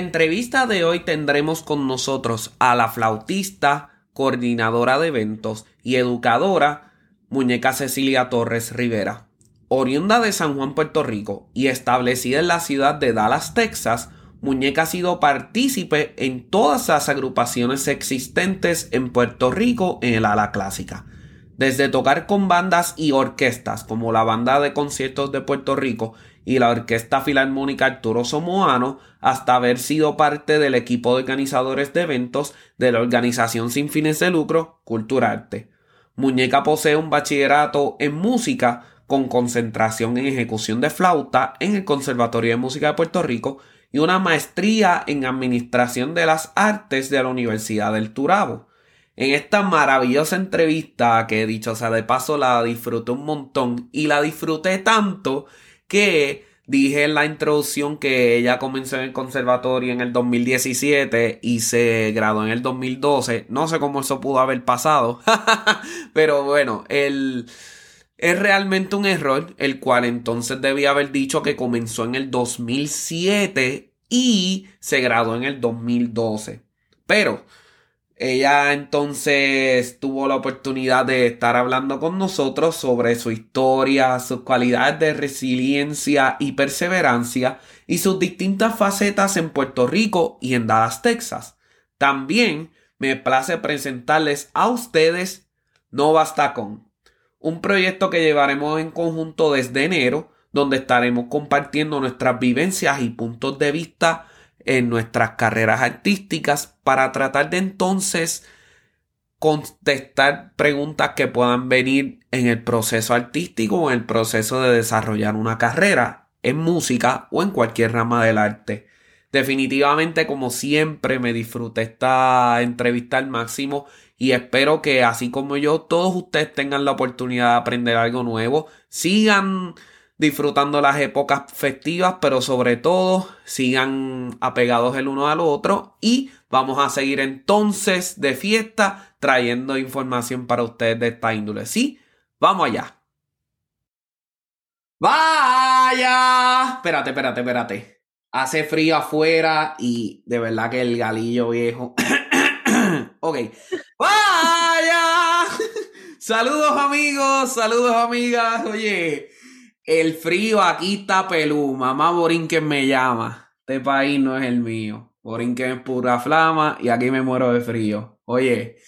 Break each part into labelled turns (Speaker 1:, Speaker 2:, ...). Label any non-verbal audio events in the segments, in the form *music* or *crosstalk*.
Speaker 1: Entrevista de hoy tendremos con nosotros a la flautista, coordinadora de eventos y educadora, muñeca Cecilia Torres Rivera. Oriunda de San Juan, Puerto Rico y establecida en la ciudad de Dallas, Texas, Muñeca ha sido partícipe en todas las agrupaciones existentes en Puerto Rico en el ala clásica. Desde tocar con bandas y orquestas como la Banda de Conciertos de Puerto Rico y la Orquesta Filarmónica Arturo Somoano hasta haber sido parte del equipo de organizadores de eventos de la organización sin fines de lucro Culturarte. Muñeca posee un bachillerato en música con concentración en ejecución de flauta en el Conservatorio de Música de Puerto Rico y una maestría en Administración de las Artes de la Universidad del Turabo. En esta maravillosa entrevista que dicho sea de paso la disfruté un montón y la disfruté tanto que dije en la introducción que ella comenzó en el conservatorio en el 2017 y se graduó en el 2012. No sé cómo eso pudo haber pasado, *laughs* pero bueno. Es realmente un error, el cual entonces debía haber dicho que comenzó en el 2007 y se graduó en el 2012. Pero ella entonces tuvo la oportunidad de estar hablando con nosotros sobre su historia, sus cualidades de resiliencia y perseverancia y sus distintas facetas en Puerto Rico y en Dallas, Texas. También me place presentarles a ustedes No Basta Con, un proyecto que llevaremos en conjunto desde enero, donde estaremos compartiendo nuestras vivencias y puntos de vista en nuestras carreras artísticas para tratar de entonces contestar preguntas que puedan venir en el proceso artístico o en el proceso de desarrollar una carrera en música o en cualquier rama del arte. Definitivamente, como siempre, me disfruté esta entrevista al máximo y espero que así como yo, todos ustedes tengan la oportunidad de aprender algo nuevo. Sigan disfrutando las épocas festivas, pero sobre todo sigan apegados el uno al otro y vamos a seguir entonces de fiesta trayendo información para ustedes de esta índole. Sí, vamos allá. Vaya. Espérate, espérate, espérate. Hace frío afuera y de verdad que el galillo viejo. *coughs* ok. Vaya. *laughs* Saludos amigos, saludos amigas. Oye, el frío aquí está pelú. Mamá Borinquen me llama. Este país no es el mío. Borinquen es pura flama y aquí me muero de frío. Oye,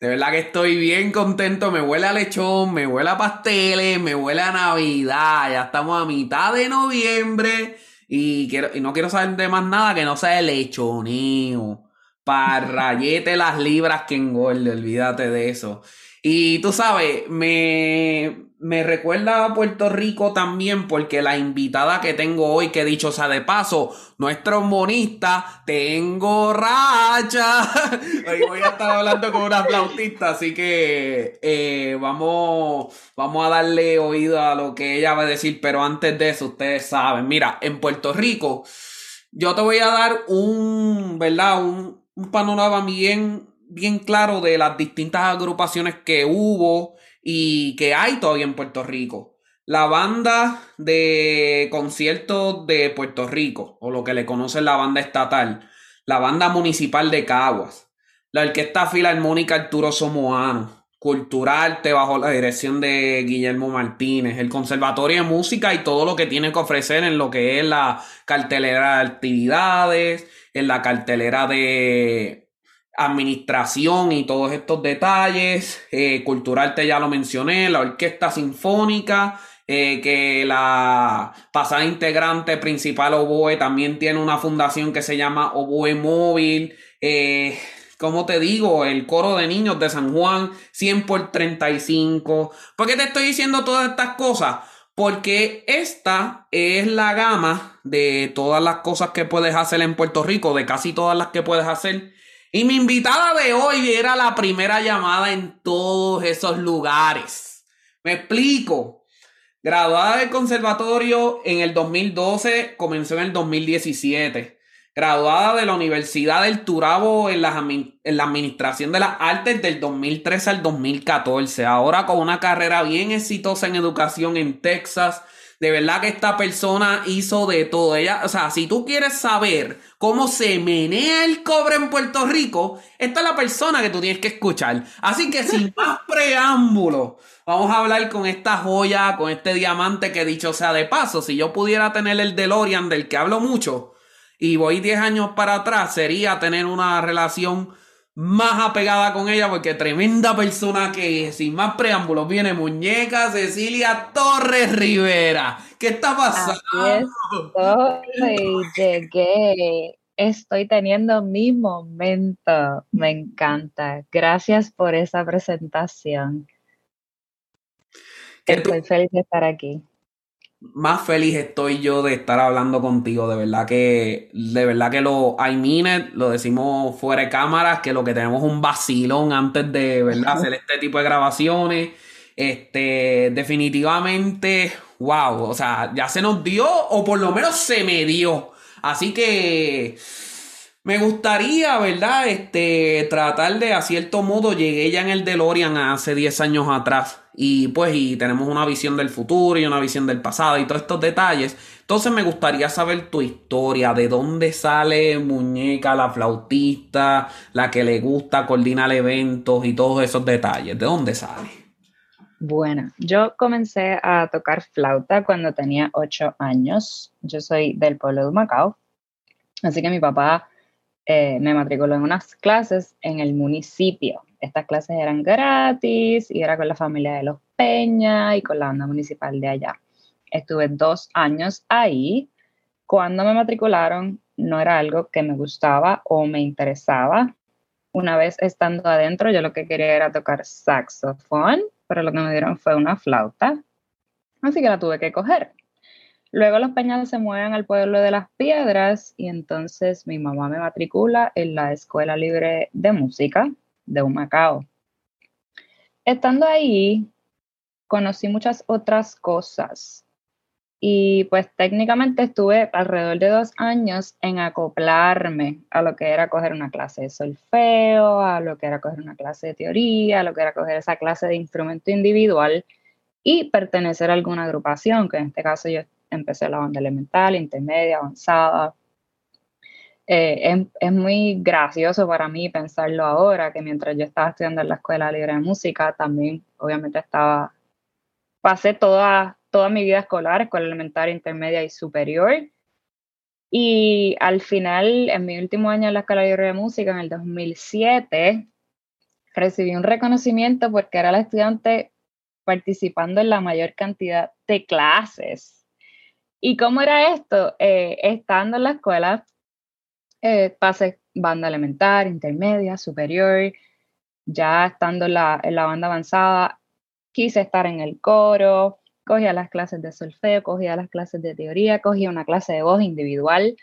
Speaker 1: de verdad que estoy bien contento. Me huele a lechón, me huele a pasteles, me huele a Navidad. Ya estamos a mitad de noviembre. Y, quiero, y no quiero saber de más nada que no sea el lechoneo. Parrayete las libras que engorde, olvídate de eso. Y tú sabes, me, me recuerda a Puerto Rico también porque la invitada que tengo hoy, que dicho sea de paso, nuestro monista, tengo racha. *laughs* Hoy voy a estar hablando con una flautista, así que eh, vamos, vamos a darle oído a lo que ella va a decir, pero antes de eso, ustedes saben, mira, en Puerto Rico, yo te voy a dar un, ¿verdad? Un, un panorama bien, bien claro de las distintas agrupaciones que hubo y que hay todavía en Puerto Rico. La banda de conciertos de Puerto Rico, o lo que le conocen la banda estatal, la banda municipal de Caguas, la Orquesta Filarmónica Arturo Somoano, Culturarte bajo la dirección de Guillermo Martínez, el Conservatorio de Música y todo lo que tiene que ofrecer en lo que es la cartelera de actividades, en la cartelera de administración y todos estos detalles. Eh, Culturarte ya lo mencioné, la Orquesta Sinfónica eh, que la pasada integrante principal Oboe también tiene una fundación que se llama Oboe Móvil. Eh, como te digo, el coro de niños de San Juan, 100 por 35. ¿Por qué te estoy diciendo todas estas cosas? Porque esta es la gama de todas las cosas que puedes hacer en Puerto Rico, de casi todas las que puedes hacer. Y mi invitada de hoy era la primera llamada en todos esos lugares. Me explico. Graduada del conservatorio en el 2012, comenzó en el 2017 graduada de la Universidad del Turabo en la, en la Administración de las Artes del 2013 al 2014. Ahora con una carrera bien exitosa en educación en Texas. De verdad que esta persona hizo de todo. Ella, o sea, si tú quieres saber cómo se menea el cobre en Puerto Rico, esta es la persona que tú tienes que escuchar. Así que sin *laughs* más preámbulo, vamos a hablar con esta joya, con este diamante que dicho sea de paso, si yo pudiera tener el DeLorean del que hablo mucho, y voy 10 años para atrás, sería tener una relación más apegada con ella porque tremenda persona que sin más preámbulos viene muñeca Cecilia Torres Rivera. ¿Qué está pasando?
Speaker 2: Estoy, llegué, estoy teniendo mi momento, me encanta. Gracias por esa presentación. Estoy feliz de estar aquí
Speaker 1: más feliz estoy yo de estar hablando contigo. De verdad que, de verdad que lo, I mean lo decimos fuera de cámaras, que lo que tenemos es un vacilón antes de, ¿verdad? Hacer este tipo de grabaciones. Este, definitivamente, wow, o sea, ya se nos dio, o por lo menos se me dio. Así que, me gustaría, ¿verdad? Este, tratar de, a cierto modo, llegué ya en el DeLorean hace 10 años atrás. Y pues, y tenemos una visión del futuro y una visión del pasado y todos estos detalles. Entonces me gustaría saber tu historia, de dónde sale Muñeca, la flautista, la que le gusta coordinar eventos y todos esos detalles. ¿De dónde sale?
Speaker 2: Bueno, yo comencé a tocar flauta cuando tenía 8 años. Yo soy del pueblo de Macao. Así que mi papá eh, me matriculó en unas clases en el municipio. Estas clases eran gratis y era con la familia de los Peña y con la banda municipal de allá. Estuve dos años ahí. Cuando me matricularon, no era algo que me gustaba o me interesaba. Una vez estando adentro, yo lo que quería era tocar saxofón, pero lo que me dieron fue una flauta. Así que la tuve que coger. Luego los Peñas se mueven al pueblo de las piedras y entonces mi mamá me matricula en la Escuela Libre de Música de Humacao. Estando ahí, conocí muchas otras cosas y pues técnicamente estuve alrededor de dos años en acoplarme a lo que era coger una clase de solfeo, a lo que era coger una clase de teoría, a lo que era coger esa clase de instrumento individual y pertenecer a alguna agrupación, que en este caso yo empecé la banda elemental, intermedia, avanzada. Eh, es, muy gracioso para mí pensarlo ahora, que mientras yo estaba estudiando en la Escuela Libre de Música, también obviamente estaba, pasé toda, toda mi vida escolar, escuela elemental, intermedia y superior. Y al final, en mi último año en la Escuela Libre de Música, en el 2007, recibí un reconocimiento porque era la estudiante participando en la mayor cantidad de clases ¿Y cómo era esto? Eh, estando en la escuela, eh, pasé banda elemental, intermedia, superior, ya estando en la, banda avanzada, quise estar en el coro, cogía las clases de solfeo, cogía las clases de teoría, cogía una clase de voz individual.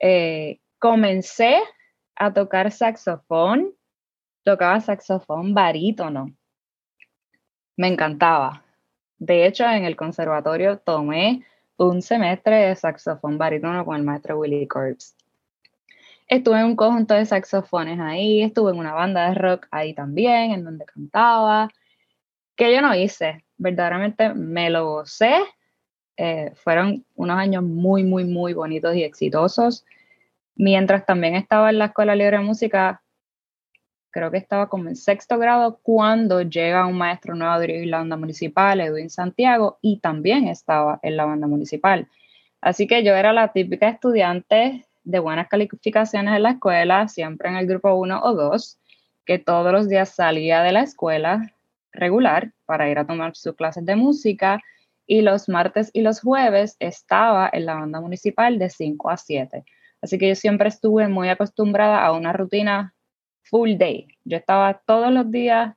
Speaker 2: Eh, comencé a tocar saxofón, tocaba saxofón barítono. Me encantaba. De hecho, en el conservatorio tomé un semestre de saxofón barítono con el maestro Willy Corbs. Estuve en un conjunto de saxofones ahí, estuve en una banda de rock ahí también, en donde cantaba, que yo no hice, verdaderamente me lo gocé. Eh, fueron unos años muy, muy, muy bonitos y exitosos. Mientras también estaba en la Escuela Libre de Música, creo que estaba como en sexto grado cuando llega un maestro nuevo a la banda municipal, Edwin Santiago, y también estaba en la banda municipal. Así que yo era la típica estudiante de buenas calificaciones en la escuela, siempre en el grupo 1 o 2, que todos los días salía de la escuela regular para ir a tomar sus clases de música y los martes y los jueves estaba en la banda municipal de 5 a 7. Así que yo siempre estuve muy acostumbrada a una rutina full day. Yo estaba todos los días,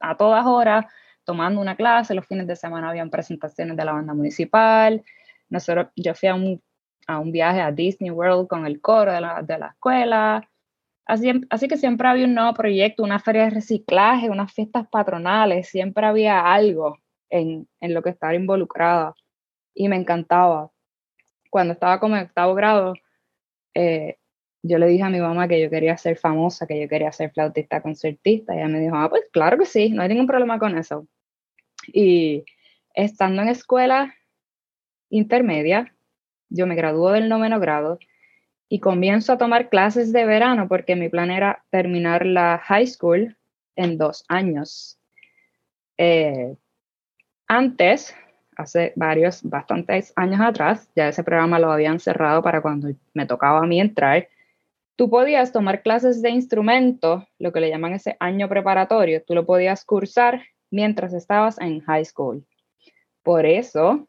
Speaker 2: a todas horas, tomando una clase. Los fines de semana habían presentaciones de la banda municipal. Nosotros, yo fui a un, a un viaje a Disney World con el coro de la, de la escuela. Así, así que siempre había un nuevo proyecto, una feria de reciclaje, unas fiestas patronales, siempre había algo en, en lo que estaba involucrada y me encantaba. Cuando estaba como en octavo grado, eh, yo le dije a mi mamá que yo quería ser famosa, que yo quería ser flautista concertista, y ella me dijo, ah, pues claro que sí, no hay ningún problema con eso. Y estando en escuela intermedia, yo me graduó del noveno grado y comienzo a tomar clases de verano porque mi plan era terminar la high school en dos años. Eh, antes, hace varios, bastantes años atrás, ya ese programa lo habían cerrado para cuando me tocaba a mí entrar, tú podías tomar clases de instrumento, lo que le llaman ese año preparatorio, tú lo podías cursar mientras estabas en high school. Por eso,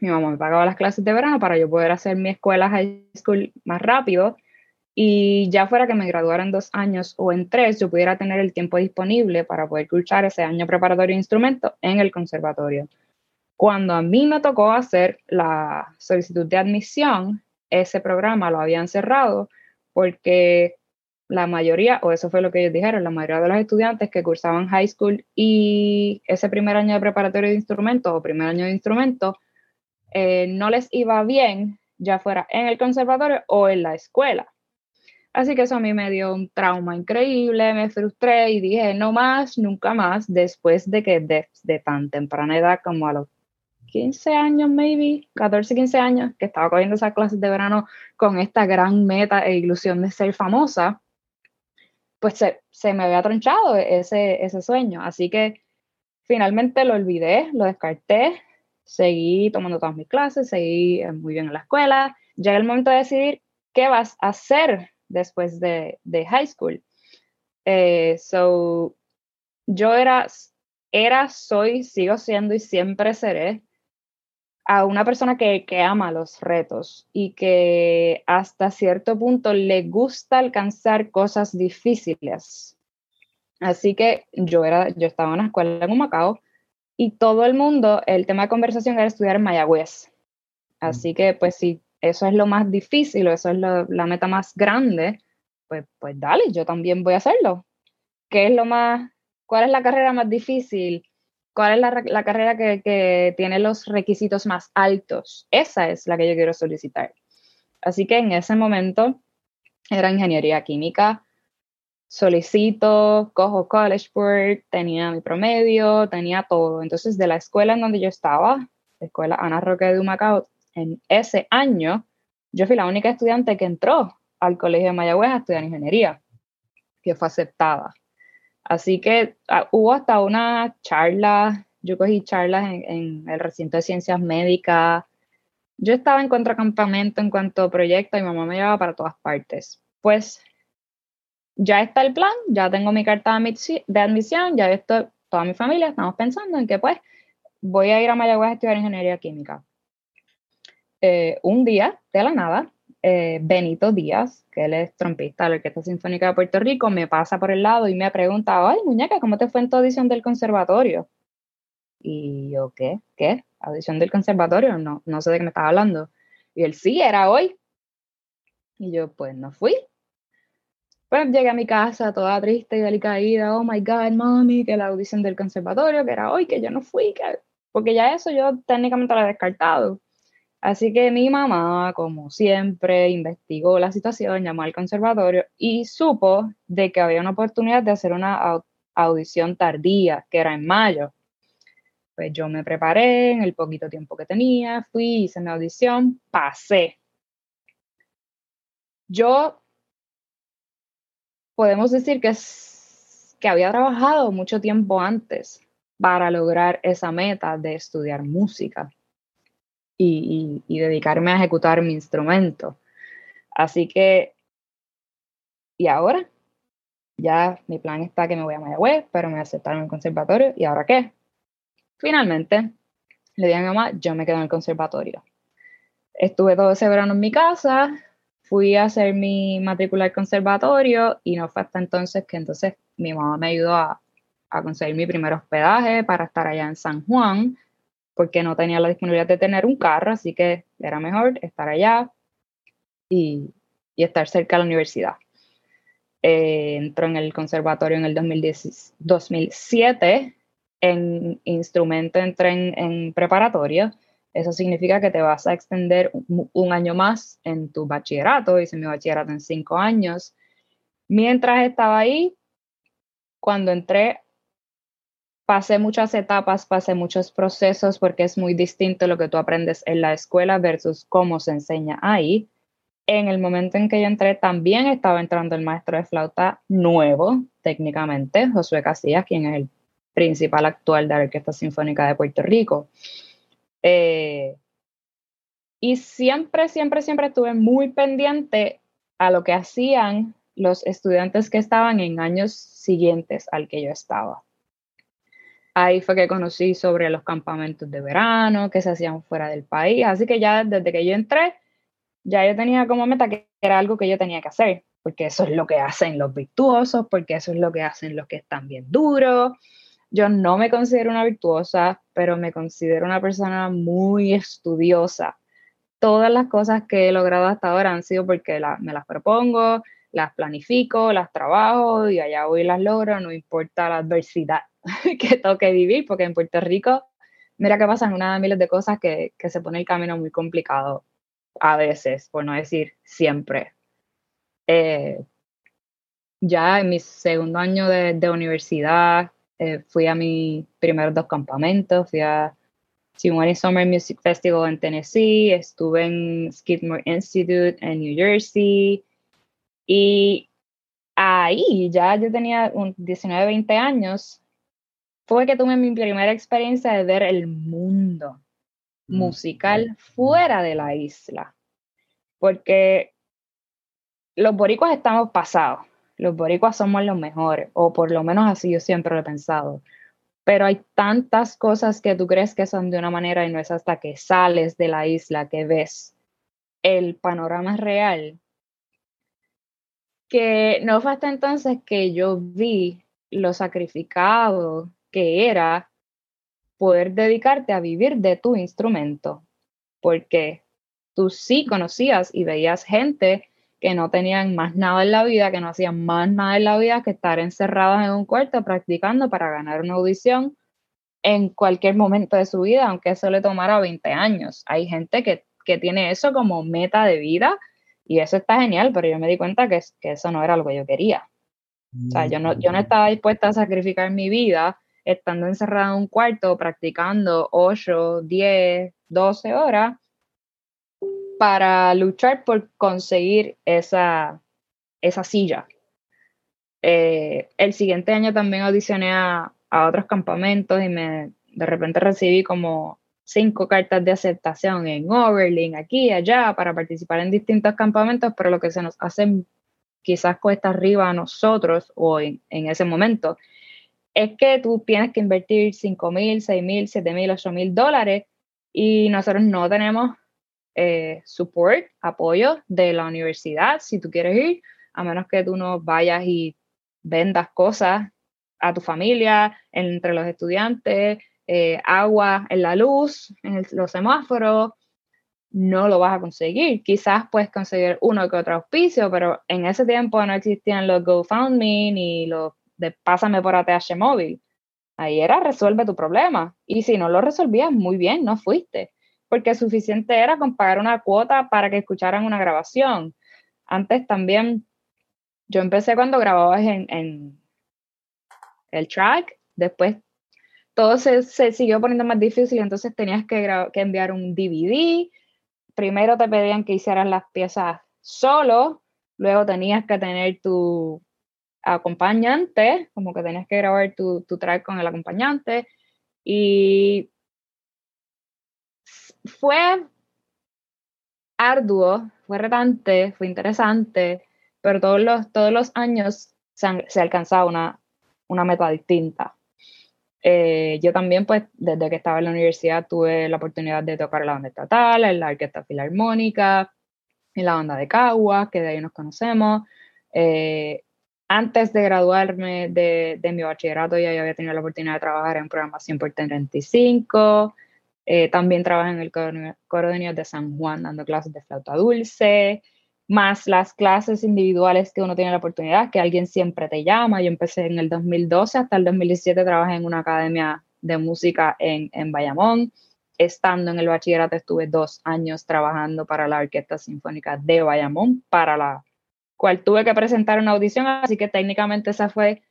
Speaker 2: mi mamá me pagaba las clases de verano para yo poder hacer mi escuela high school más rápido y ya fuera que me graduara en dos años o en tres, yo pudiera tener el tiempo disponible para poder cursar ese año preparatorio de instrumento en el conservatorio. Cuando a mí me tocó hacer la solicitud de admisión, ese programa lo habían cerrado porque la mayoría, o eso fue lo que ellos dijeron, la mayoría de los estudiantes que cursaban high school y ese primer año de preparatorio de instrumentos o primer año de instrumentos, eh, no les iba bien, ya fuera en el conservatorio o en la escuela. Así que eso a mí me dio un trauma increíble, me frustré y dije, no más, nunca más, después de que desde tan temprana edad como a los 15 años, maybe, 14, 15 años, que estaba cogiendo esas clases de verano con esta gran meta e ilusión de ser famosa, pues se, se me había tronchado ese, ese sueño. Así que finalmente lo olvidé, lo descarté, seguí tomando todas mis clases, seguí eh, muy bien en la escuela. Llega el momento de decidir qué vas a hacer después de, de high school. Eh, so, yo era, era, soy, sigo siendo y siempre seré a una persona que, que, ama los retos y que hasta cierto punto le gusta alcanzar cosas difíciles. Así que yo, era, yo estaba en una escuela en Macao y todo el mundo, el tema de conversación era estudiar en Mayagüez. Así que, pues, si eso es lo más difícil o eso es la meta más grande, pues, pues dale, yo también voy a hacerlo. ¿Qué es lo más, cuál es la carrera más difícil? ¿Cuál es la, la carrera que, que tiene los requisitos más altos? Esa es la que yo quiero solicitar. Así que en ese momento era ingeniería química, solicito, cojo College Board, tenía mi promedio, tenía todo. Entonces, de la escuela en donde yo estaba, la escuela Ana Roque de Humacao, en ese año, yo fui la única estudiante que entró al Colegio de Mayagüez a estudiar ingeniería, que fue aceptada. Así que ah, hubo hasta una charla, yo cogí charlas en, en, el recinto de ciencias médicas. Yo estaba en contracampamento en cuanto a proyecto mi mamá me llevaba para todas partes. Pues ya está el plan, ya tengo mi carta de admisión, ya esto, toda mi familia estamos pensando en que pues voy a ir a Mayagüez a estudiar ingeniería química. Eh, un día, de la nada, eh, Benito Díaz, que él es trompista de la Orquesta Sinfónica de Puerto Rico, me pasa por el lado y me pregunta, ay muñeca, ¿cómo te fue en tu audición del conservatorio? Y yo, ¿qué? ¿Qué? ¿Audición del conservatorio? No, no sé de qué me estaba hablando. Y él, sí, era hoy. Y yo, pues no fui, pues llegué a mi casa toda triste y delicada, oh my God, mami, que la audición del conservatorio, que era hoy, que yo no fui, que... porque ya eso yo técnicamente lo he descartado. Así que mi mamá, como siempre, investigó la situación, llamó al conservatorio y supo de que había una oportunidad de hacer una audición tardía, que era en mayo. Pues yo me preparé en el poquito tiempo que tenía, fui, hice mi audición, pasé. Yo podemos decir que, que había trabajado mucho tiempo antes para lograr esa meta de estudiar música y, dedicarme a ejecutar mi instrumento. Así que, y ahora, ya mi plan está que me voy a Mayagüez, pero me aceptaron en el conservatorio, ¿y ahora qué? Finalmente, le dije a mi mamá, yo me quedo en el conservatorio. Estuve todo ese verano en mi casa, fui a hacer mi matrícula al conservatorio y no fue hasta entonces que entonces mi mamá me ayudó a conseguir mi primer hospedaje para estar allá en San Juan, porque no tenía la disponibilidad de tener un carro, así que era mejor estar allá y, estar cerca de la universidad. Eh, entró en el conservatorio en el 2010, 2007, en instrumento entré en, en preparatoria. Eso significa que te vas a extender un, año más en tu bachillerato. Hice mi bachillerato en cinco años. Mientras estaba ahí, cuando entré, pasé muchas etapas, pasé muchos procesos porque es muy distinto lo que tú aprendes en la escuela versus cómo se enseña ahí en el momento en que yo entré, también estaba entrando el maestro de flauta nuevo, técnicamente, Josué Casillas, quien es el principal actual de la Orquesta Sinfónica de Puerto Rico. Eh, y siempre, siempre, siempre estuve muy pendiente a lo que hacían los estudiantes que estaban en años siguientes al que yo estaba. Ahí fue que conocí sobre los campamentos de verano que se hacían fuera del país. Así que ya desde que yo entré, ya yo tenía como meta que era algo que yo tenía que hacer, porque eso es lo que hacen los virtuosos, porque eso es lo que hacen los que están bien duros. Yo no me considero una virtuosa, pero me considero una persona muy estudiosa. Todas las cosas que he logrado hasta ahora han sido porque me las propongo, las planifico, las trabajo y allá voy y las logro, no importa la adversidad *laughs* que toque vivir, porque en Puerto Rico, mira que pasan una de miles de cosas que, que se pone el camino muy complicado a veces, por no decir siempre. Eh, ya en mi segundo año de, universidad eh, fui a mis primeros dos campamentos, fui a Simone Summer Music Festival en Tennessee, estuve en Skidmore Institute en New Jersey y ahí ya yo tenía 19, 20 años, fue que tuve mi primera experiencia de ver el mundo Mm, musical fuera de la isla. Porque los boricuas estamos pasados, los boricuas somos los mejores, o por lo menos así yo siempre lo he pensado. Pero hay tantas cosas que tú crees que son de una manera y no es hasta que sales de la isla que ves el panorama real. Que no fue hasta entonces que yo vi lo sacrificado que era poder dedicarte a vivir de tu instrumento, porque tú sí conocías y veías gente que no tenían más nada en la vida, que no hacían más nada en la vida que estar encerrados en un cuarto practicando para ganar una audición en cualquier momento de su vida, aunque eso le tomara 20 años. Hay gente que, tiene eso como meta de vida y eso está genial, pero yo me di cuenta que, que eso no era lo que yo quería. O sea, yo no, yo no estaba dispuesta a sacrificar mi vida estando encerrado en un cuarto, practicando 8, 10, 12 horas para luchar por conseguir esa, esa silla. Eh, el siguiente año también audicioné a, a, otros campamentos y me de repente recibí como cinco cartas de aceptación en Overling, aquí allá, para participar en distintos campamentos, pero lo que se nos hace quizás cuesta arriba a nosotros o en, en ese momento es que tú tienes que invertir 5 mil, 6 mil, 7 mil, 8 mil dólares y nosotros no tenemos eh, support, apoyo de la universidad si tú quieres ir, a menos que tú no vayas y vendas cosas a tu familia, entre los estudiantes, eh, agua en la luz, en los semáforos, no lo vas a conseguir. Quizás puedes conseguir uno que otro auspicio, pero en ese tiempo no existían los GoFundMe ni los de pásame por ATH móvil. Ahí era resuelve tu problema. Y si no lo resolvías, muy bien, no fuiste. Porque suficiente era con pagar una cuota para que escucharan una grabación. Antes también, yo empecé cuando grababas en, el track, después todo se, siguió poniendo más difícil, entonces tenías que, que enviar un DVD. Primero te pedían que hicieras las piezas solo, luego tenías que tener tu acompañante, como que tenías que grabar tu, tu track con el acompañante. Y fue arduo, fue retante, fue interesante, pero todos los, todos los años se, alcanzaba una, una meta distinta. Eh, yo también, pues, desde que estaba en la universidad tuve la oportunidad de tocar en la banda estatal, en la orquesta filarmónica, en la banda de Cagua, que de ahí nos conocemos. Eh, antes de graduarme de, de, mi bachillerato ya había tenido la oportunidad de trabajar en programación por 35. Eh, también trabajé en el coro, de niños de San Juan dando clases de flauta dulce, más las clases individuales que uno tiene la oportunidad, que alguien siempre te llama. Yo empecé en el 2012 hasta el 2017 trabajé en una academia de música en, en Bayamón. Estando en el bachillerato estuve dos años trabajando para la Orquesta Sinfónica de Bayamón, para la cual tuve que presentar una audición, así que técnicamente esa fue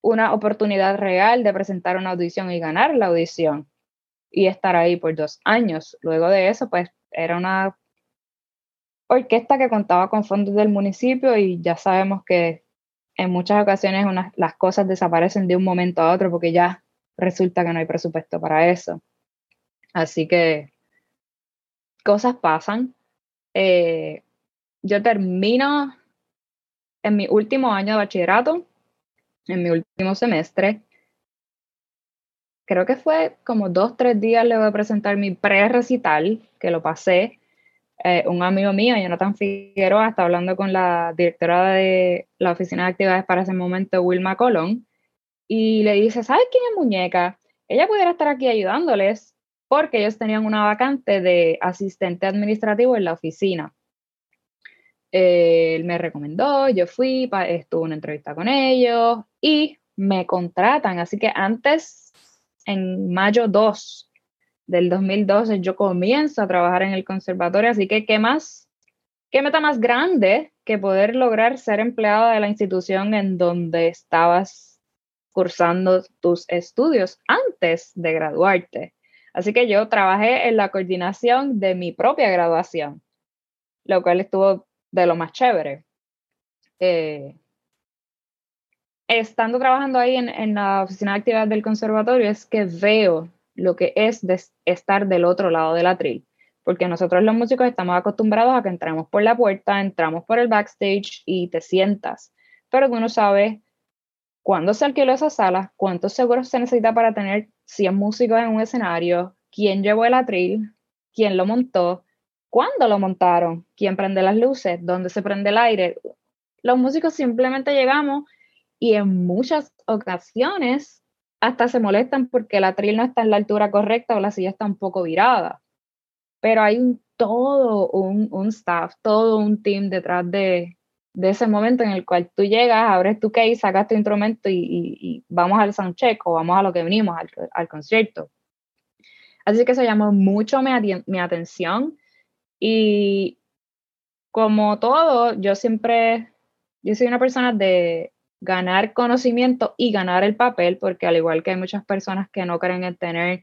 Speaker 2: una oportunidad real de presentar una audición y ganar la audición y estar ahí por dos años. Luego de eso, pues era una orquesta que contaba con fondos del municipio y ya sabemos que en muchas ocasiones las cosas desaparecen de un momento a otro porque ya resulta que no hay presupuesto para eso. Así que cosas pasan. Eh, yo termino en mi último año de bachillerato, en mi último semestre, creo que fue como dos, tres días luego de presentar mi pre-recital, que lo pasé, eh, un amigo mío, Jonathan Figueroa, está hablando con la directora de la Oficina de Actividades para ese momento, Wilma Colón, y le dice, ¿sabes quién es Muñeca? Ella pudiera estar aquí ayudándoles porque ellos tenían una vacante de asistente administrativo en la oficina él me recomendó, yo fui, estuve una entrevista con ellos y me contratan. Así que antes, en mayo 2 del 2012, yo comienzo a trabajar en el conservatorio. Así que, ¿qué más? ¿Qué meta más grande que poder lograr ser empleado de la institución en donde estabas cursando tus estudios antes de graduarte? Así que yo trabajé en la coordinación de mi propia graduación, lo cual estuvo de lo más chévere. Eh, estando trabajando ahí en, la oficina de actividad del conservatorio es que veo lo que es estar del otro lado del atril, porque nosotros los músicos estamos acostumbrados a que entramos por la puerta, entramos por el backstage y te sientas, pero tú no sabes cuándo se alquiló esa sala, cuántos seguros se necesita para tener 100 músicos en un escenario, quién llevó el atril, quién lo montó, cuándo lo montaron, quién prende las luces, dónde se prende el aire. Los músicos simplemente llegamos y en muchas ocasiones hasta se molestan porque el atril no está en la altura correcta o la silla está un poco virada. Pero hay un, todo un, staff, todo un team detrás de, ese momento en el cual tú llegas, abres tu case, sacas tu instrumento y, y, vamos al soundcheck o vamos a lo que venimos, al, concierto. Así que eso llamó mucho mi atención y como todo, yo siempre, yo soy una persona de ganar conocimiento y ganar el papel, porque al igual que hay muchas personas que no creen en tener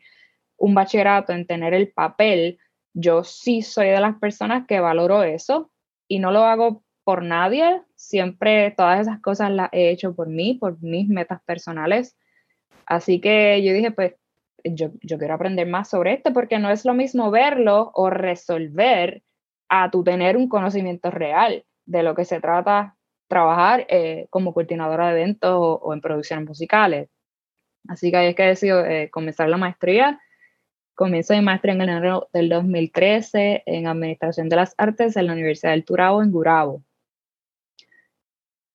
Speaker 2: un bachillerato, en tener el papel, yo sí soy de las personas que valoro eso y no lo hago por nadie, siempre todas esas cosas las he hecho por mí, por mis metas personales. Así que yo dije, pues yo, quiero aprender más sobre esto porque no es lo mismo verlo o resolver a tu tener un conocimiento real de lo que se trata trabajar eh, como coordinadora de eventos o, en producciones musicales. Así que ahí es que he decidido eh, comenzar la maestría. Comienzo mi maestría en enero del 2013 en Administración de las Artes en la Universidad del Turabo en Gurabo.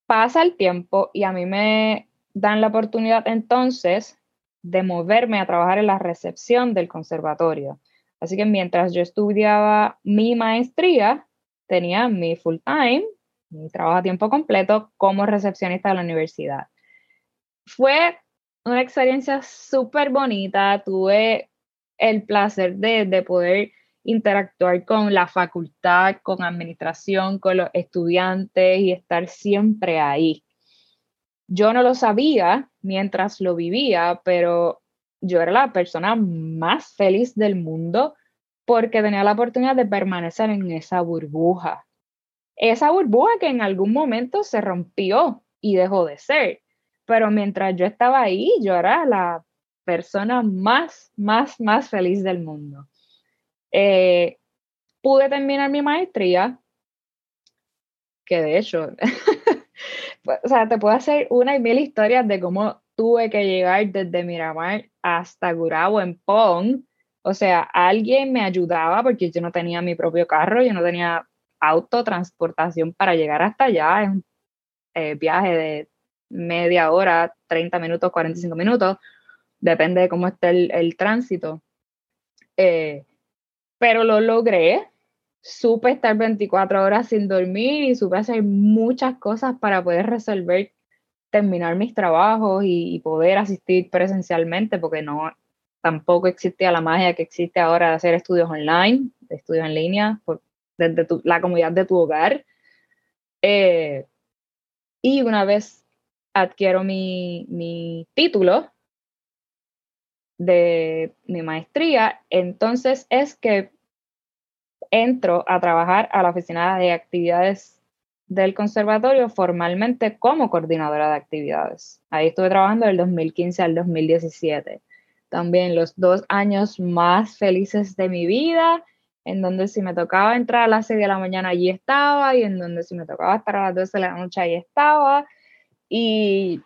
Speaker 2: Pasa el tiempo y a mí me dan la oportunidad entonces de moverme a trabajar en la recepción del conservatorio. Así que mientras yo estudiaba mi maestría, tenía mi full time, mi trabajo a tiempo completo como recepcionista de la universidad. Fue una experiencia súper bonita, tuve el placer de, de poder interactuar con la facultad, con administración, con los estudiantes y estar siempre ahí. Yo no lo sabía mientras lo vivía, pero yo era la persona más feliz del mundo porque tenía la oportunidad de permanecer en esa burbuja. Esa burbuja que en algún momento se rompió y dejó de ser. Pero mientras yo estaba ahí, yo era la persona más, más, más feliz del mundo. Eh, pude terminar mi maestría, que de hecho *laughs* o sea, te puedo hacer una y mil historias de cómo tuve que llegar desde Miramar hasta Gurabo en Pong. O sea, alguien me ayudaba porque yo no tenía mi propio carro, yo no tenía autotransportación para llegar hasta allá. Es un eh, viaje de media hora, 30 minutos, 45 minutos, depende de cómo esté el, tránsito. Eh, pero lo logré, supe estar 24 horas sin dormir y supe hacer muchas cosas para poder resolver, terminar mis trabajos y, poder asistir presencialmente, porque no, tampoco existía la magia que existe ahora de hacer estudios online, estudios en línea, desde la comunidad de tu hogar. Eh, y una vez adquiero mi, mi título de mi maestría, entonces es que entro a trabajar a la oficina de actividades del conservatorio formalmente como coordinadora de actividades. Ahí estuve trabajando del 2015 al 2017. También los dos años más felices de mi vida en donde si me tocaba entrar a las 6 de la mañana allí estaba y en donde si me tocaba estar a las 12 de la noche allí estaba. Y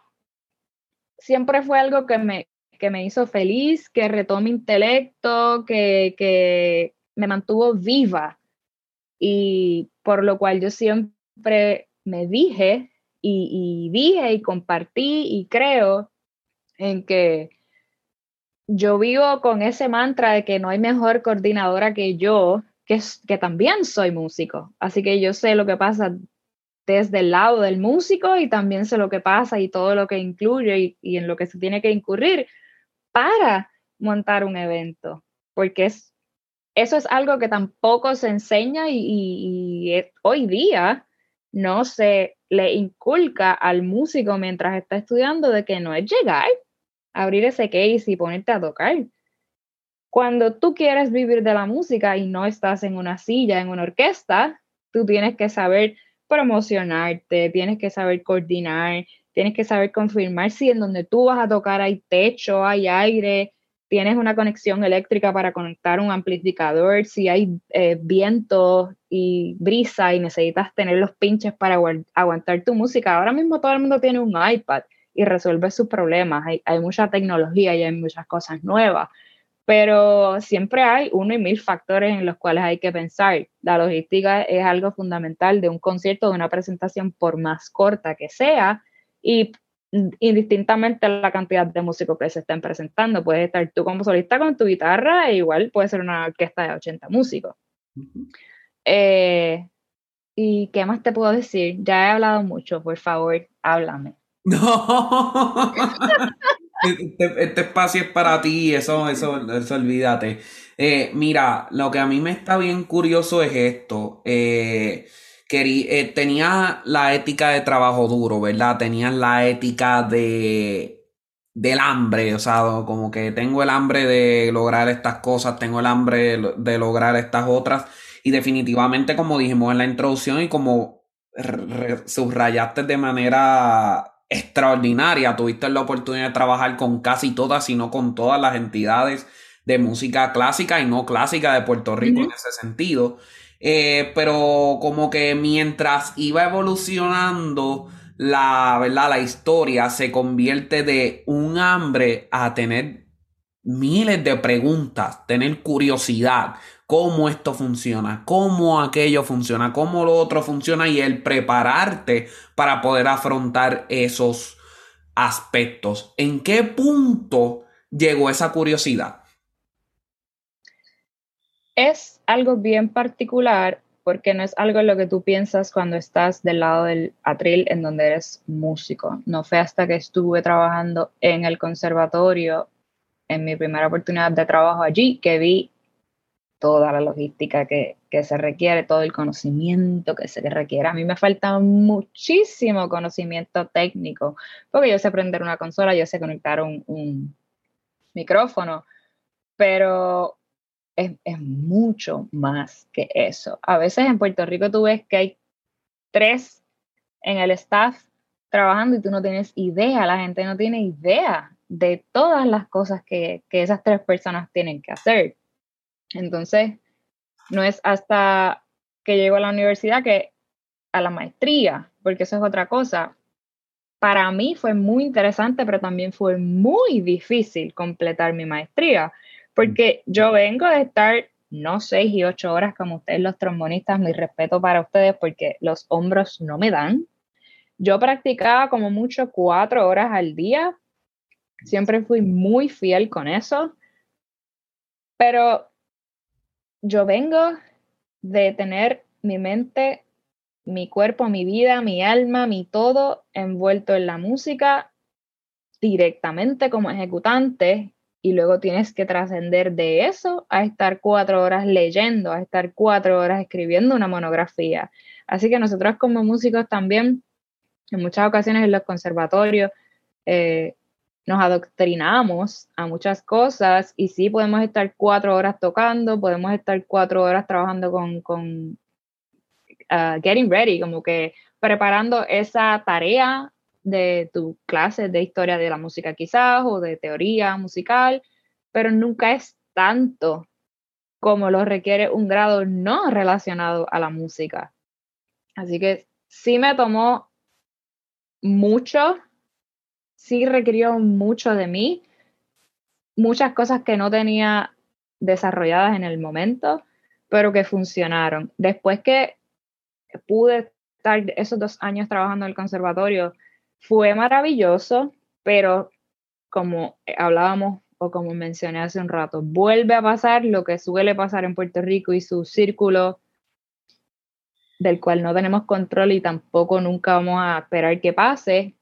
Speaker 2: siempre fue algo que me, que me hizo feliz, que retó mi intelecto, que, que me mantuvo viva. Y por lo cual yo siempre me dije y, y dije y compartí y creo en que yo vivo con ese mantra de que no hay mejor coordinadora que yo, que, que también soy músico. Así que yo sé lo que pasa desde el lado del músico y también sé lo que pasa y todo lo que incluye y, en lo que se tiene que incurrir para montar un evento, porque es, eso es algo que tampoco se enseña y, hoy día no se le inculca al músico mientras está estudiando de que no es llegar abrir ese case y ponerte a tocar. Cuando tú quieres vivir de la música y no estás en una silla, en una orquesta, tú tienes que saber promocionarte, tienes que saber coordinar, tienes que saber confirmar si en donde tú vas a tocar hay techo, hay aire, tienes una conexión eléctrica para conectar un amplificador, si hay eh, viento y brisa y necesitas tener los pinches para aguantar tu música. Ahora mismo todo el mundo tiene un iPad y resuelve sus problemas. Hay, mucha tecnología y hay muchas cosas nuevas, pero siempre hay uno y mil factores en los cuales hay que pensar. La logística es algo fundamental de un concierto, de una presentación, por más corta que sea, y indistintamente la cantidad de músicos que se estén presentando. Puedes estar tú como solista con tu guitarra, e igual puede ser una orquesta de 80 músicos. Eh, ¿Y qué más te puedo decir? Ya he hablado mucho, por favor, háblame. *laughs*
Speaker 1: No. *laughs* Este, este, espacio es para ti, eso, eso, eso olvídate. Eh, mira, lo que a mí me está bien curioso es esto. Eh, eh, tenía la ética de trabajo duro, ¿verdad? Tenías la ética de del hambre, o sea, como que tengo el hambre de lograr estas cosas, tengo el hambre de lograr estas otras. Y definitivamente, como dijimos en la introducción y como subrayaste de manera extraordinaria. Tuviste la oportunidad de trabajar con casi todas, si no con todas las entidades de música clásica y no clásica de Puerto Rico en ese sentido. Eh, pero como que mientras iba evolucionando la, ¿verdad? la historia, se convierte de un hambre a tener miles de preguntas, tener curiosidad, cómo esto funciona, cómo aquello funciona, cómo lo otro funciona y el prepararte para poder afrontar esos aspectos. ¿En qué punto llegó esa curiosidad?
Speaker 2: Es algo bien particular porque no es algo en lo que tú piensas cuando estás del lado del atril en donde eres músico. No fue hasta que estuve trabajando en el conservatorio, en mi primera oportunidad de trabajo allí, que vi toda la logística que, se requiere, todo el conocimiento que se requiere. A mí me falta muchísimo conocimiento técnico, porque yo sé aprender una consola, yo sé conectar un, micrófono, pero es, es, mucho más que eso. A veces en Puerto Rico tú ves que hay tres en el staff trabajando y tú no tienes idea, la gente no tiene idea de todas las cosas que, que esas tres personas tienen que hacer. Entonces, no es hasta que llego a la universidad que a la maestría, porque eso es otra cosa. para mí fue muy interesante, pero también fue muy difícil completar mi maestría, porque yo vengo de estar no seis y ocho horas como ustedes los trombonistas, mi respeto para ustedes porque los hombros no me dan. Yo practicaba como mucho cuatro horas al día, siempre fui muy fiel con eso, pero yo vengo de tener mi mente mi cuerpo, mi vida, mi alma, mi todo envuelto en la música directamente como ejecutante y luego tienes que trascender de eso a estar cuatro horas leyendo, a estar cuatro horas escribiendo una monografía. Así que nosotros como músicos también, en muchas ocasiones en los conservatorios, eh, nos adoctrinamos a muchas cosas y sí podemos estar cuatro horas tocando, podemos estar cuatro horas trabajando con, con Uh, getting ready, como que preparando esa tarea de tu clase de historia de la música quizás o de teoría musical, pero nunca es tanto como lo requiere un grado no relacionado a la música. Así que sí me tomó mucho, sí requirió mucho de mí, muchas cosas que no tenía desarrolladas en el momento, pero que funcionaron. Después que pude estar esos dos años trabajando en el conservatorio, fue maravilloso, pero como hablábamos o como mencioné hace un rato, vuelve a pasar lo que suele pasar en Puerto Rico y su círculo del cual no tenemos control y tampoco nunca vamos a esperar que pase,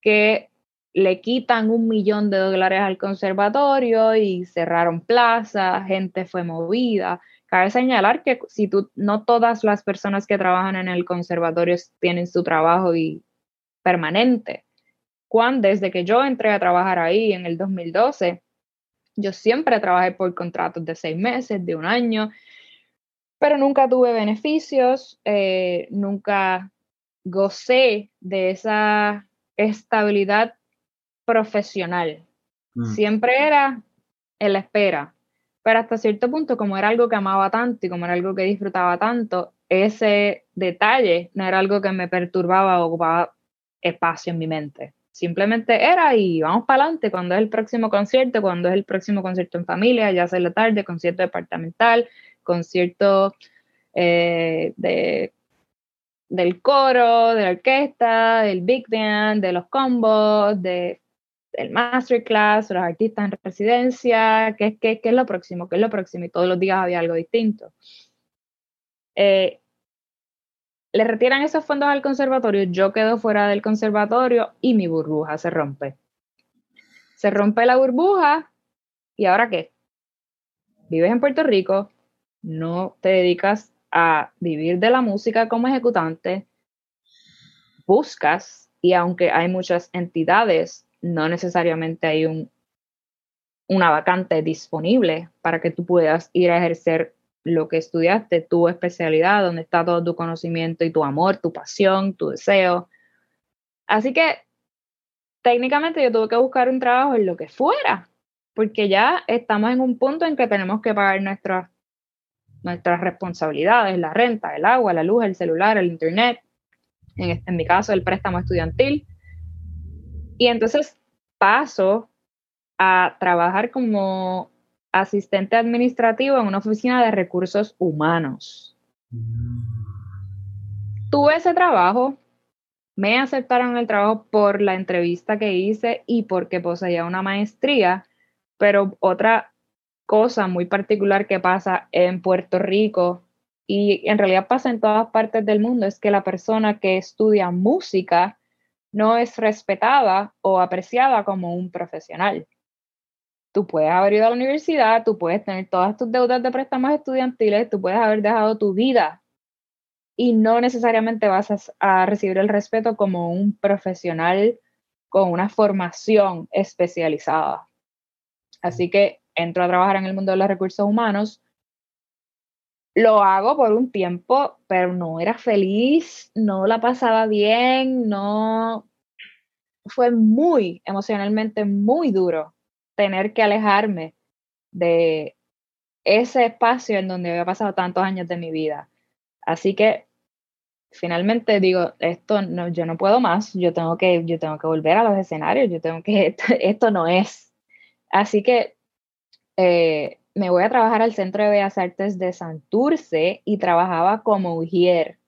Speaker 2: que le quitan un millón de dólares al conservatorio y cerraron plazas, gente fue movida, Cabe señalar que si tú, no todas las personas que trabajan en el conservatorio tienen su trabajo y permanente. Cuando, desde que yo entré a trabajar ahí en el 2012, yo siempre trabajé por contratos de seis meses, de un año, pero nunca tuve beneficios, eh, nunca gocé de esa estabilidad profesional. Mm. Siempre era en la espera, pero hasta cierto punto, como era algo que amaba tanto y como era algo que disfrutaba tanto, ese detalle no era algo que me perturbaba o ocupaba espacio en mi mente. Simplemente era y vamos para adelante cuando es el próximo concierto, cuando es el próximo concierto en familia, ya sea la tarde, concierto departamental, concierto eh, de, del coro, de la orquesta, del big band, de los combos, de el masterclass, los artistas en residencia, ¿qué, qué, qué es lo próximo? ¿Qué es lo próximo? Y todos los días había algo distinto. Eh, le retiran esos fondos al conservatorio, yo quedo fuera del conservatorio y mi burbuja se rompe. Se rompe la burbuja y ahora qué? Vives en Puerto Rico, no te dedicas a vivir de la música como ejecutante, buscas, y aunque hay muchas entidades no necesariamente hay un, una vacante disponible para que tú puedas ir a ejercer lo que estudiaste, tu especialidad, donde está todo tu conocimiento y tu amor, tu pasión, tu deseo. Así que técnicamente yo tuve que buscar un trabajo en lo que fuera, porque ya estamos en un punto en que tenemos que pagar nuestras, nuestras responsabilidades, la renta, el agua, la luz, el celular, el internet, en, en mi caso el préstamo estudiantil. Y entonces paso a trabajar como asistente administrativo en una oficina de recursos humanos. Tuve ese trabajo, me aceptaron el trabajo por la entrevista que hice y porque poseía una maestría, pero otra cosa muy particular que pasa en Puerto Rico y en realidad pasa en todas partes del mundo es que la persona que estudia música no es respetada o apreciada como un profesional. Tú puedes haber ido a la universidad, tú puedes tener todas tus deudas de préstamos estudiantiles, tú puedes haber dejado tu vida. Y no necesariamente vas a, recibir el respeto como un profesional con una formación especializada. Así que entro a trabajar en el mundo de los recursos humanos. Lo hago por un tiempo, pero no era feliz, no la pasaba bien, no... Fue muy emocionalmente muy duro tener que alejarme de ese espacio en donde había pasado tantos años de mi vida. Así que finalmente digo, esto no, yo no puedo más, yo tengo que, yo tengo que volver a los escenarios, yo tengo que, *laughs* esto, no es. Así que eh, me voy a trabajar al Centro de Bellas Artes de Santurce y trabajaba como ujier.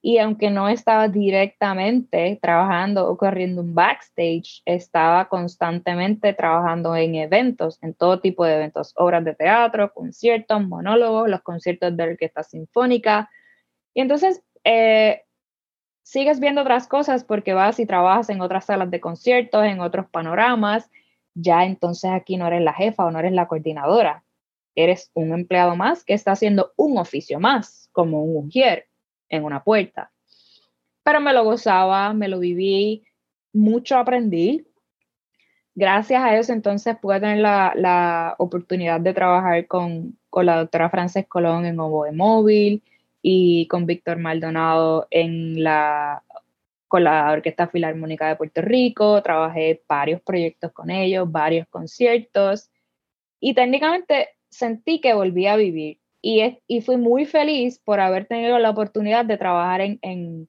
Speaker 2: Y aunque no estaba directamente trabajando o corriendo un backstage, estaba constantemente trabajando en eventos, en todo tipo de eventos, obras de teatro, conciertos, monólogos, los conciertos de orquesta sinfónica. Y entonces eh, sigues viendo otras cosas porque vas y trabajas en otras salas de conciertos, en otros panoramas. Ya entonces aquí no eres la jefa o no eres la coordinadora. Eres un empleado más que está haciendo un oficio más, como un ujier en una puerta. Pero me lo gozaba, me lo viví, mucho aprendí. Gracias a eso entonces pude tener la, oportunidad de trabajar con, la doctora Frances Colón en Oboe Móvil y con Víctor Maldonado en la, con la Orquesta Filarmónica de Puerto Rico. Trabajé varios proyectos con ellos, varios conciertos y técnicamente sentí que volví a vivir y, y fui muy feliz por haber tenido la oportunidad de trabajar en,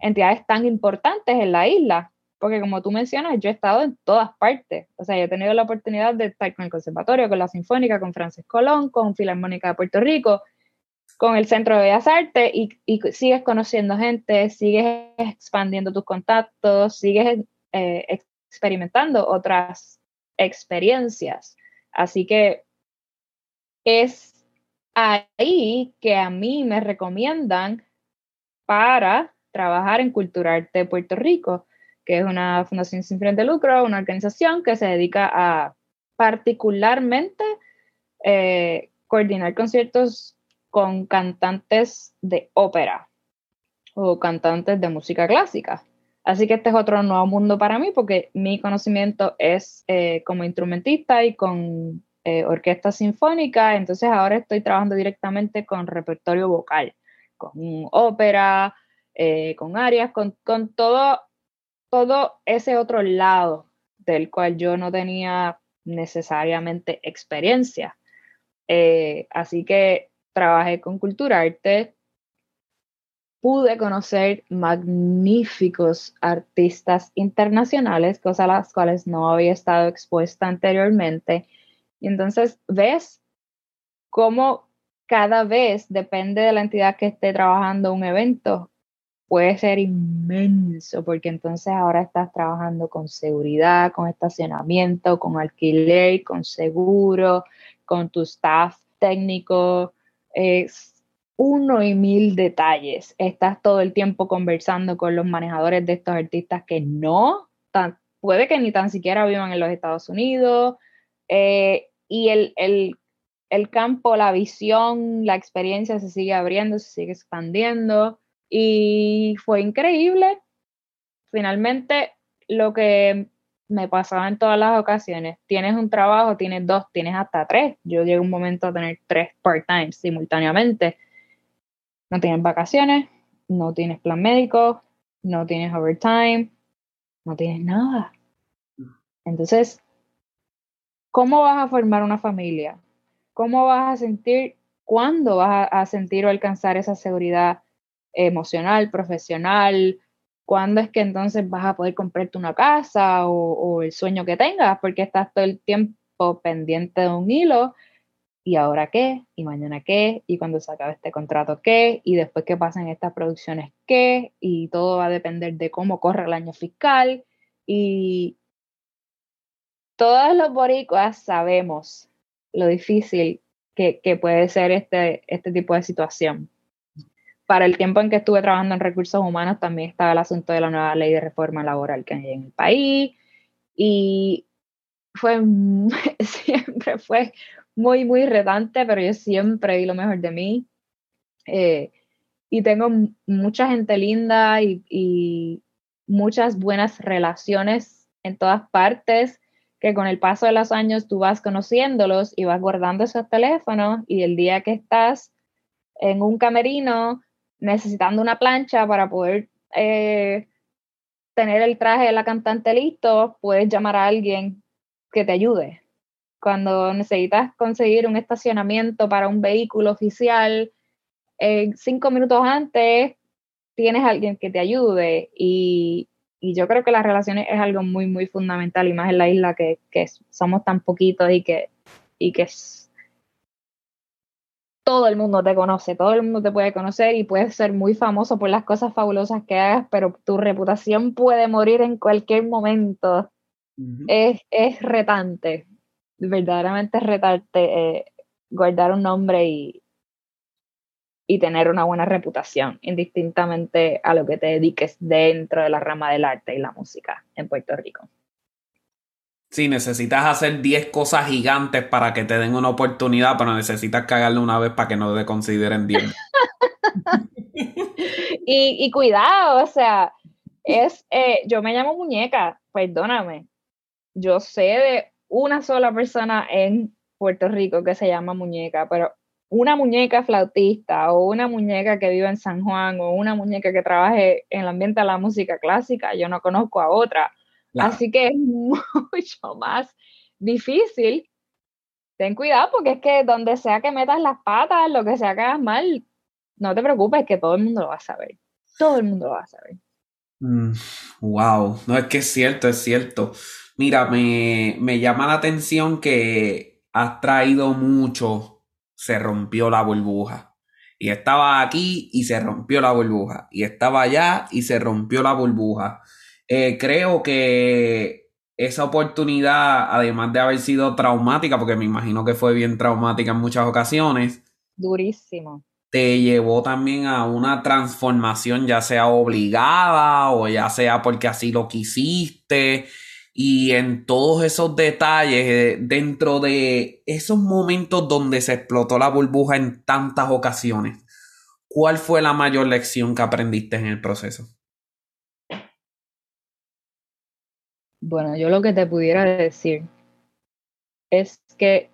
Speaker 2: entidades tan importantes en la isla, porque como tú mencionas, yo he estado en todas partes. O sea, yo he tenido la oportunidad de estar con el Conservatorio, con la Sinfónica, con Francis Colón, con Filarmónica de Puerto Rico, con el Centro de Bellas Artes y, y sigues conociendo gente, sigues expandiendo tus contactos, sigues eh, experimentando otras experiencias. Así que es ahí que a mí me recomiendan para trabajar en Culturarte Puerto Rico, que es una fundación sin fin de lucro, una organización que se dedica a particularmente eh, coordinar conciertos con cantantes de ópera o cantantes de música clásica. Así que este es otro nuevo mundo para mí porque mi conocimiento es eh, como instrumentista y con eh, orquesta sinfónica, entonces ahora estoy trabajando directamente con repertorio vocal, con ópera, eh, con arias, con, todo, todo ese otro lado del cual yo no tenía necesariamente experiencia. Eh, así que trabajé con Cultura Arte, pude conocer magníficos artistas internacionales, cosas a las cuales no había estado expuesta anteriormente y entonces ves cómo cada vez, depende de la entidad que esté trabajando un evento, puede ser inmenso, porque entonces ahora estás trabajando con seguridad, con estacionamiento, con alquiler, con seguro, con tu staff técnico. Es uno y mil detalles. Estás todo el tiempo conversando con los manejadores de estos artistas que no, puede que ni tan siquiera vivan en los Estados Unidos. Eh, y el, campo, la visión, la experiencia se sigue abriendo, se sigue expandiendo y fue increíble. Finalmente, lo que me pasaba en todas las ocasiones, tienes un trabajo, tienes dos, tienes hasta tres. Yo llegué un momento a tener tres part-time simultáneamente. No tienes vacaciones, no tienes plan médico, no tienes overtime, no tienes nada. Entonces, ¿Cómo vas a formar una familia? ¿Cómo vas a sentir, cuándo vas a, sentir o alcanzar esa seguridad emocional, profesional? ¿Cuándo es que entonces vas a poder comprarte una casa o, el sueño que tengas? Porque estás todo el tiempo pendiente de un hilo. ¿Y ahora qué? ¿Y mañana qué? ¿Y cuando se acabe este contrato qué? ¿Y después que pasen estas producciones qué? Y todo va a depender de cómo corre el año fiscal. Y, todos los boricuas sabemos lo difícil que, puede ser este, este tipo de situación. Para el tiempo en que estuve trabajando en recursos humanos también estaba el asunto de la nueva ley de reforma laboral que hay en el país. Y fue *laughs* siempre fue muy muy retante pero yo siempre di lo mejor de mí. Eh, y tengo mucha gente linda y, y muchas buenas relaciones en todas partes que con el paso de los años tú vas conociéndolos y vas guardando esos teléfonos y el día que estás en un camerino necesitando una plancha para poder eh, tener el traje de la cantante listo, puedes llamar a alguien que te ayude. Cuando necesitas conseguir un estacionamiento para un vehículo oficial, eh, cinco minutos antes tienes alguien que te ayude y, y, yo creo que las relaciones es algo muy, muy fundamental y más en la isla que, que somos tan poquitos y que, y que todo el mundo te conoce, todo el mundo te puede conocer y puedes ser muy famoso por las cosas fabulosas que hagas, pero tu reputación puede morir en cualquier momento. es, es, retante, verdaderamente es retante eh, guardar un nombre y, y tener una buena reputación, indistintamente a lo que te dediques dentro de la rama del arte y la música en Puerto Rico.
Speaker 1: Sí, necesitas hacer 10 cosas gigantes para que te den una oportunidad, pero necesitas cagarle una vez para que no te consideren 10. *laughs* *laughs*
Speaker 2: y, y, cuidado, o sea, es, eh, yo me llamo muñeca, perdóname. Yo sé de una sola persona en Puerto Rico que se llama muñeca, pero una muñeca flautista o una muñeca que vive en San Juan o una muñeca que trabaje en el ambiente de la música clásica, yo no conozco a otra Así que es *laughs* mucho más difícil. Ten cuidado porque es que donde sea que metas las patas, lo que sea que hagas mal, no te preocupes que todo el mundo lo va a saber. Todo el mundo lo va a saber.
Speaker 1: wow, mm, no es que es cierto, es cierto. Mira, me, me llama la atención que has traído mucho, se rompió la burbuja. Y estaba aquí y se rompió la burbuja. Y estaba allá y se rompió la burbuja. Eh, creo que esa oportunidad, además de haber sido traumática, porque me imagino que fue bien traumática en muchas ocasiones.
Speaker 2: Durísimo.
Speaker 1: Te llevó también a una transformación, ya sea obligada o ya sea porque así lo quisiste. Y en todos esos detalles, eh, dentro de esos momentos donde se explotó la burbuja en tantas ocasiones, ¿cuál fue la mayor lección que aprendiste en el proceso?
Speaker 2: Bueno, yo lo que te pudiera decir es que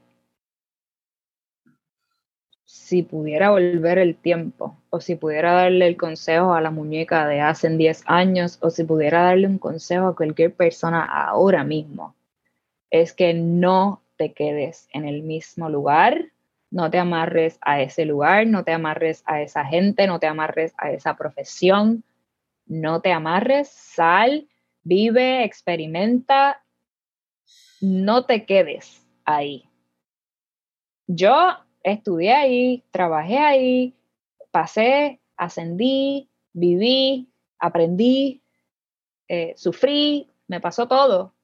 Speaker 2: si pudiera volver el tiempo, o si pudiera darle el consejo a la muñeca de hace 10 años, o si pudiera darle un consejo a cualquier persona ahora mismo, es que no te quedes en el mismo lugar, no te amarres a ese lugar, no te amarres a esa gente, no te amarres a esa profesión, no te amarres, sal vive, experimenta, no te quedes ahí. Yo estudié ahí, trabajé ahí, pasé, ascendí, viví, aprendí, eh, sufrí, me pasó todo.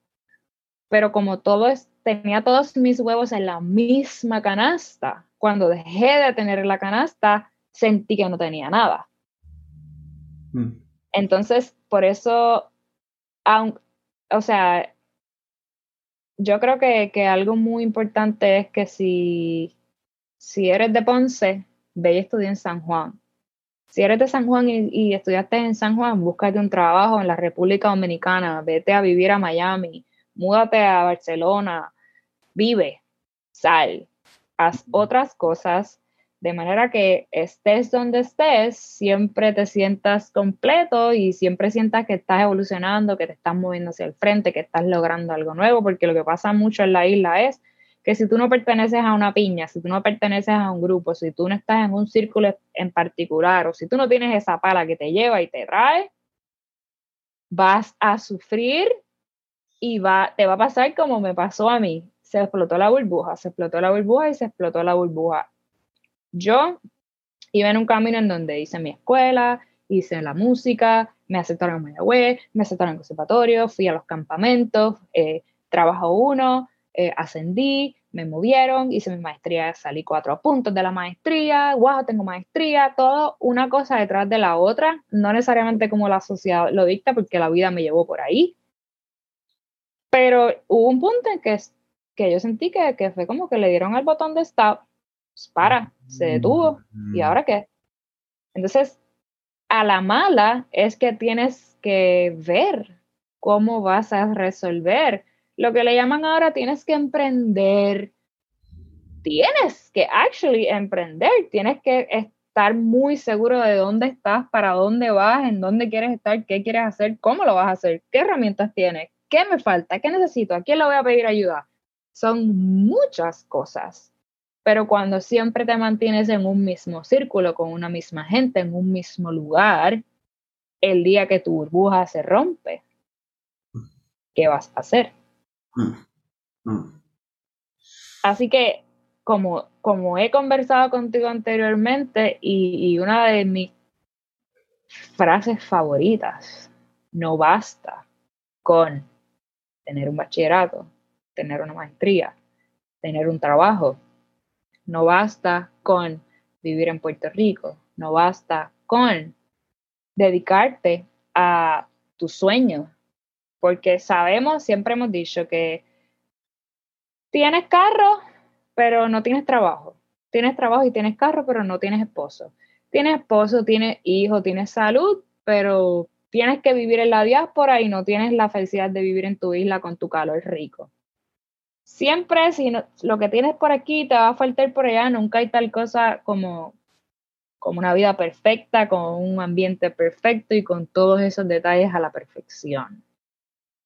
Speaker 2: Pero como todo es, tenía todos mis huevos en la misma canasta, cuando dejé de tener la canasta, sentí que no tenía nada. Mm. Entonces, por eso o sea, yo creo que, algo muy importante es que si, si eres de Ponce, ve y estudia en San Juan. Si eres de San Juan y, y, estudiaste en San Juan, búscate un trabajo en la República Dominicana, vete a vivir a Miami, múdate a Barcelona, vive, sal, haz otras cosas de manera que estés donde estés, siempre te sientas completo y siempre sientas que estás evolucionando, que te estás moviendo hacia el frente, que estás logrando algo nuevo, porque lo que pasa mucho en la isla es que si tú no perteneces a una piña, si tú no perteneces a un grupo, si tú no estás en un círculo en particular o si tú no tienes esa pala que te lleva y te trae, vas a sufrir y va, te va a pasar como me pasó a mí. Se explotó la burbuja, se explotó la burbuja y se explotó la burbuja yo iba en un camino en donde hice mi escuela, hice la música, me aceptaron en Mayagüez, me aceptaron en el conservatorio, fui a los campamentos, eh, trabajo uno, eh, ascendí, me movieron, hice mi maestría, salí cuatro puntos de la maestría, wow, tengo maestría, todo una cosa detrás de la otra, no necesariamente como la sociedad lo dicta, porque la vida me llevó por ahí, pero hubo un punto en que, que yo sentí que, que fue como que le dieron al botón de stop pues, para, se detuvo, ¿y ahora qué? Entonces, a la mala es que tienes que ver cómo vas a resolver. Lo que le llaman ahora tienes que emprender. Tienes que actually emprender, tienes que estar muy seguro de dónde estás, para dónde vas, en dónde quieres estar, qué quieres hacer, cómo lo vas a hacer, qué herramientas tienes, qué me falta, qué necesito, a quién le voy a pedir ayuda. Son muchas cosas pero cuando siempre te mantienes en un mismo círculo, con una misma gente, en un mismo lugar, el día que tu burbuja se rompe, ¿qué vas a hacer? Mm, mm. Así que, como, como he conversado contigo anteriormente, y, una de mis frases favoritas, no basta con tener un bachillerato, tener una maestría, tener un trabajo, no basta con vivir en Puerto Rico, no basta con dedicarte a tu sueño, porque sabemos, siempre hemos dicho que tienes carro, pero no tienes trabajo. Tienes trabajo y tienes carro, pero no tienes esposo. Tienes esposo, tienes hijo, tienes salud, pero tienes que vivir en la diáspora y no tienes la felicidad de vivir en tu isla con tu calor rico. Siempre, si lo que tienes por aquí te va a faltar por allá, nunca hay tal cosa como, como una vida perfecta, con un ambiente perfecto y con todos esos detalles a la perfección.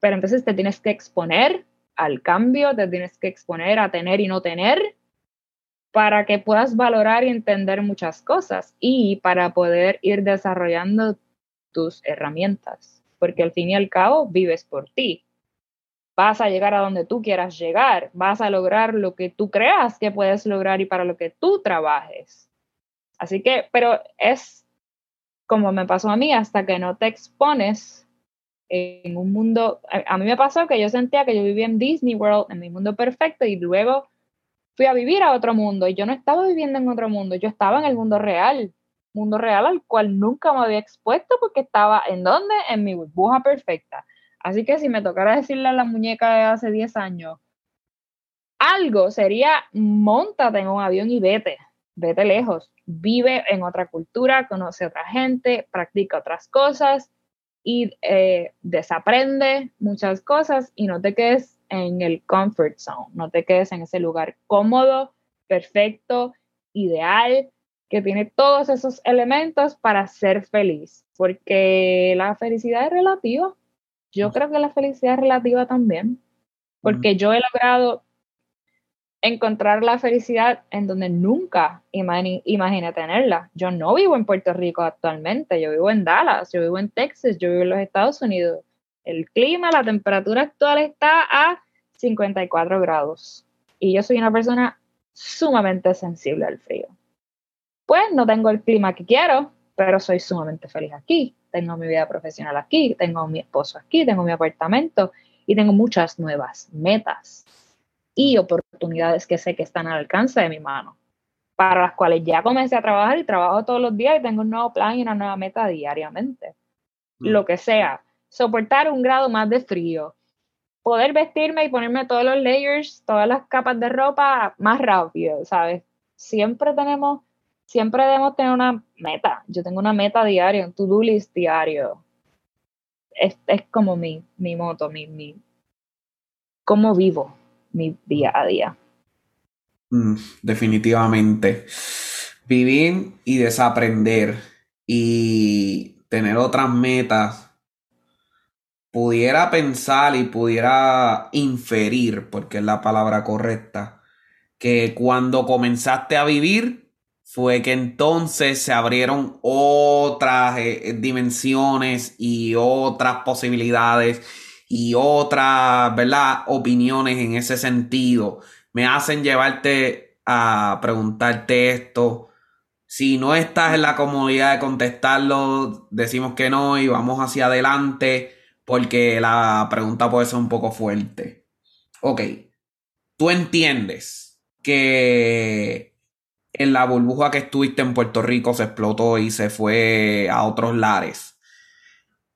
Speaker 2: Pero entonces te tienes que exponer al cambio, te tienes que exponer a tener y no tener para que puedas valorar y entender muchas cosas y para poder ir desarrollando tus herramientas, porque al fin y al cabo vives por ti. Vas a llegar a donde tú quieras llegar, vas a lograr lo que tú creas que puedes lograr y para lo que tú trabajes. Así que, pero es como me pasó a mí, hasta que no te expones en un mundo, a, mí me pasó que yo sentía que yo vivía en Disney World, en mi mundo perfecto, y luego fui a vivir a otro mundo, y yo no estaba viviendo en otro mundo, yo estaba en el mundo real, mundo real al cual nunca me había expuesto porque estaba en donde, en mi burbuja perfecta. Así que si me tocara decirle a la muñeca de hace 10 años, algo sería, montate en un avión y vete, vete lejos, vive en otra cultura, conoce a otra gente, practica otras cosas, y eh, desaprende muchas cosas y no te quedes en el comfort zone, no te quedes en ese lugar cómodo, perfecto, ideal, que tiene todos esos elementos para ser feliz, porque la felicidad es relativa. Yo creo que la felicidad es relativa también, porque yo he logrado encontrar la felicidad en donde nunca imaginé, tenerla. Yo no vivo en Puerto Rico actualmente, yo vivo en Dallas, yo vivo en Texas, yo vivo en los Estados Unidos. El clima, la temperatura actual está a 54 grados y yo soy una persona sumamente sensible al frío. Pues no tengo el clima que quiero, pero soy sumamente feliz aquí. Tengo mi vida profesional aquí, tengo mi esposo aquí, tengo mi apartamento y tengo muchas nuevas metas y oportunidades que sé que están al alcance de mi mano, para las cuales ya comencé a trabajar y trabajo todos los días y tengo un nuevo plan y una nueva meta diariamente. Mm. Lo que sea, soportar un grado más de frío, poder vestirme y ponerme todos los layers, todas las capas de ropa más rápido, ¿sabes? Siempre tenemos, siempre debemos tener una meta. Yo tengo una meta diaria, un to-do list diario. Es, es como mi, mi moto, mi, mi, cómo vivo mi día a día.
Speaker 1: Mm, definitivamente. Vivir y desaprender y tener otras metas. Pudiera pensar y pudiera inferir, porque es la palabra correcta, que cuando comenzaste a vivir fue que entonces se abrieron otras eh, dimensiones y otras posibilidades y otras, ¿verdad? Opiniones en ese sentido me hacen llevarte a preguntarte esto. Si no estás en la comodidad de contestarlo, decimos que no y vamos hacia adelante porque la pregunta puede ser un poco fuerte. Ok, tú entiendes que en la burbuja que estuviste en Puerto Rico se explotó y se fue a otros lares.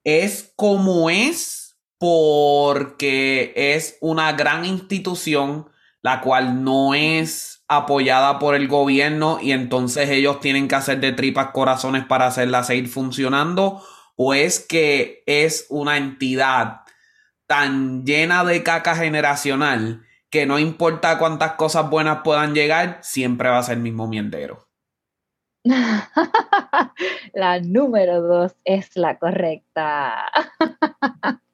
Speaker 1: Es como es porque es una gran institución la cual no es apoyada por el gobierno y entonces ellos tienen que hacer de tripas corazones para hacerla seguir funcionando o es que es una entidad tan llena de caca generacional que no importa cuántas cosas buenas puedan llegar, siempre va a ser el mismo miendero. *laughs*
Speaker 2: la número dos es la correcta. *laughs*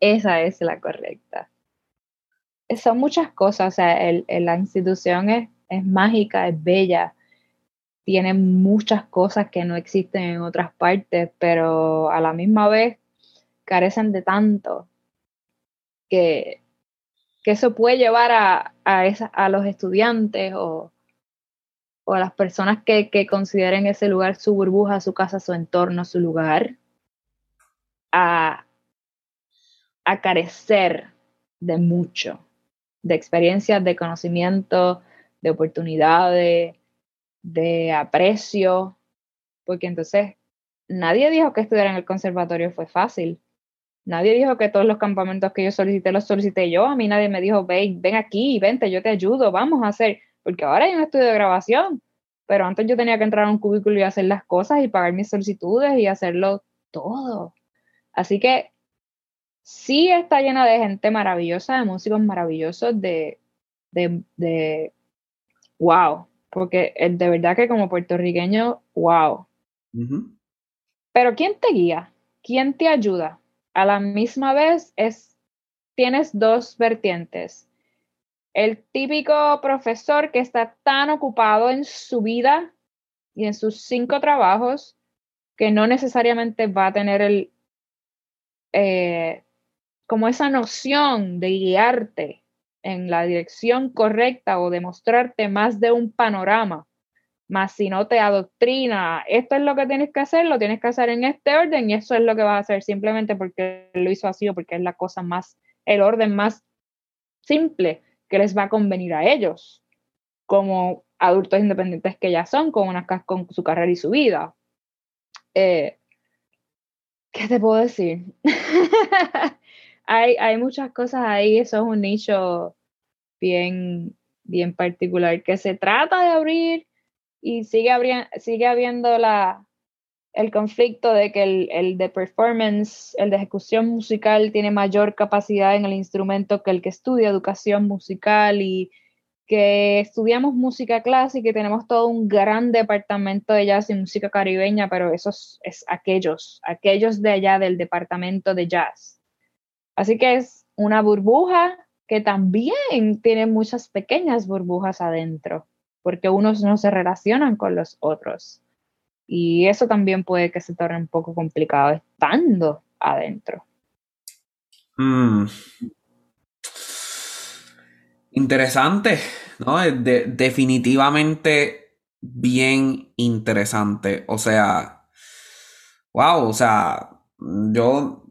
Speaker 2: Esa es la correcta. Son muchas cosas, o sea, la institución es, mágica, es bella, tiene muchas cosas que no existen en otras partes, pero a la misma vez carecen de tanto que, que eso puede llevar a, a, los estudiantes o, o a las personas que, que, consideren ese lugar su burbuja, su casa, su entorno, su lugar, a, a carecer de mucho, de experiencias, de conocimiento, de oportunidades, de aprecio, porque entonces nadie dijo que estudiar en el conservatorio fue fácil. Nadie dijo que todos los campamentos que yo solicité los solicité yo. A mí nadie me dijo, ven, ven aquí, vente, yo te ayudo, vamos a hacer. Porque ahora hay un estudio de grabación. Pero antes yo tenía que entrar a un cubículo y hacer las cosas y pagar mis solicitudes y hacerlo todo. Así que sí está llena de gente maravillosa, de músicos maravillosos, de, de, de wow, porque de verdad que como puertorriqueño, wow. Pero ¿quién te guía? ¿Quién te ayuda? A la misma vez es, tienes dos vertientes. El típico profesor que está tan ocupado en su vida y en sus cinco trabajos que no necesariamente va a tener el, eh, como esa noción de guiarte en la dirección correcta o de mostrarte más de un panorama, más si no te adoctrina, esto es lo que tienes que hacer, lo tienes que hacer en este orden y eso es lo que vas a hacer simplemente porque lo hizo así o porque es la cosa más, el orden más simple que les va a convenir a ellos, como adultos independientes que ya son, con, una, con su carrera y su vida. Eh, ¿Qué te puedo decir? *laughs* hay, hay muchas cosas ahí, eso es un nicho bien, bien particular que se trata de abrir y sigue, sigue habiendo la, el conflicto de que el, el, de performance, el de ejecución musical tiene mayor capacidad en el instrumento que el que estudia educación musical y que estudiamos música clásica y tenemos todo un gran departamento de jazz y música caribeña, pero eso es, aquellos, aquellos de allá del departamento de jazz. Así que es una burbuja que también tiene muchas pequeñas burbujas adentro, porque unos no se relacionan con los otros. Y eso también puede que se torne un poco complicado estando adentro.
Speaker 1: Mm. Interesante, ¿no? definitivamente bien interesante. O sea, wow, o sea, yo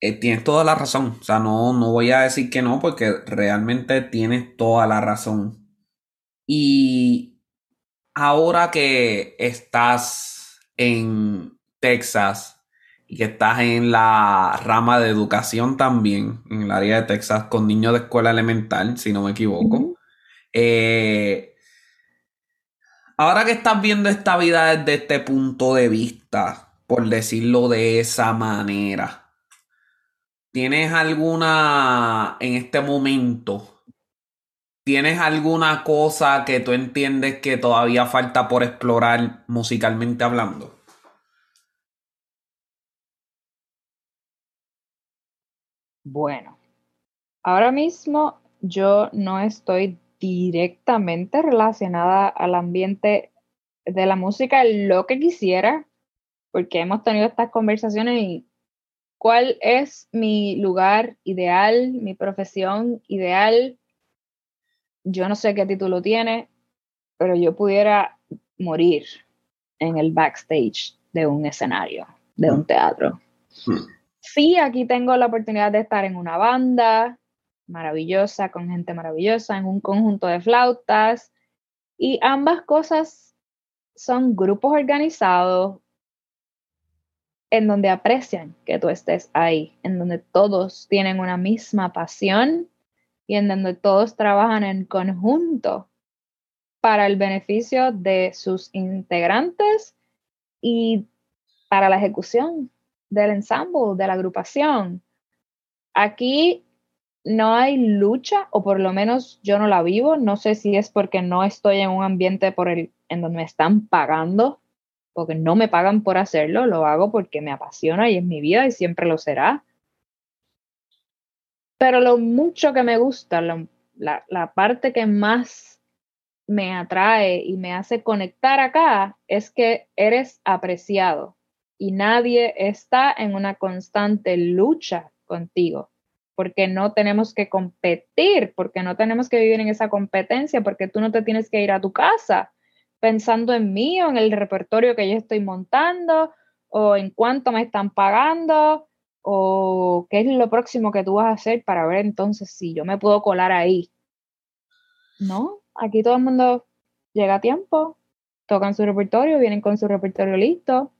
Speaker 1: eh, tienes toda la razón. O sea, no, no voy a decir que no, porque realmente tienes toda la razón. Y ahora que estás en Texas, y que estás en la rama de educación también, en el área de Texas, con niños de escuela elemental, si no me equivoco. Eh, ahora que estás viendo esta vida desde este punto de vista, por decirlo de esa manera, ¿tienes alguna, en este momento, ¿tienes alguna cosa que tú entiendes que todavía falta por explorar musicalmente hablando?
Speaker 2: Bueno, ahora mismo yo no estoy directamente relacionada al ambiente de la música lo que quisiera, porque hemos tenido estas conversaciones y cuál es mi lugar ideal, mi profesión ideal. Yo no sé qué título tiene, pero yo pudiera morir en el backstage de un escenario, de un teatro. Hmm. Sí, aquí tengo la oportunidad de estar en una banda maravillosa, con gente maravillosa, en un conjunto de flautas. Y ambas cosas son grupos organizados en donde aprecian que tú estés ahí, en donde todos tienen una misma pasión y en donde todos trabajan en conjunto para el beneficio de sus integrantes y para la ejecución del ensamble, de la agrupación. Aquí no hay lucha, o por lo menos yo no la vivo. No sé si es porque no estoy en un ambiente por el, en donde me están pagando, porque no me pagan por hacerlo, lo hago porque me apasiona y es mi vida y siempre lo será. Pero lo mucho que me gusta, la, parte que más me atrae y me hace conectar acá es que eres apreciado y nadie está en una constante lucha contigo, porque no tenemos que competir, porque no tenemos que vivir en esa competencia, porque tú no te tienes que ir a tu casa pensando en mí o en el repertorio que yo estoy montando o en cuánto me están pagando o qué es lo próximo que tú vas a hacer para ver entonces si yo me puedo colar ahí. No, aquí todo el mundo llega a tiempo, tocan su repertorio, vienen con su repertorio listo,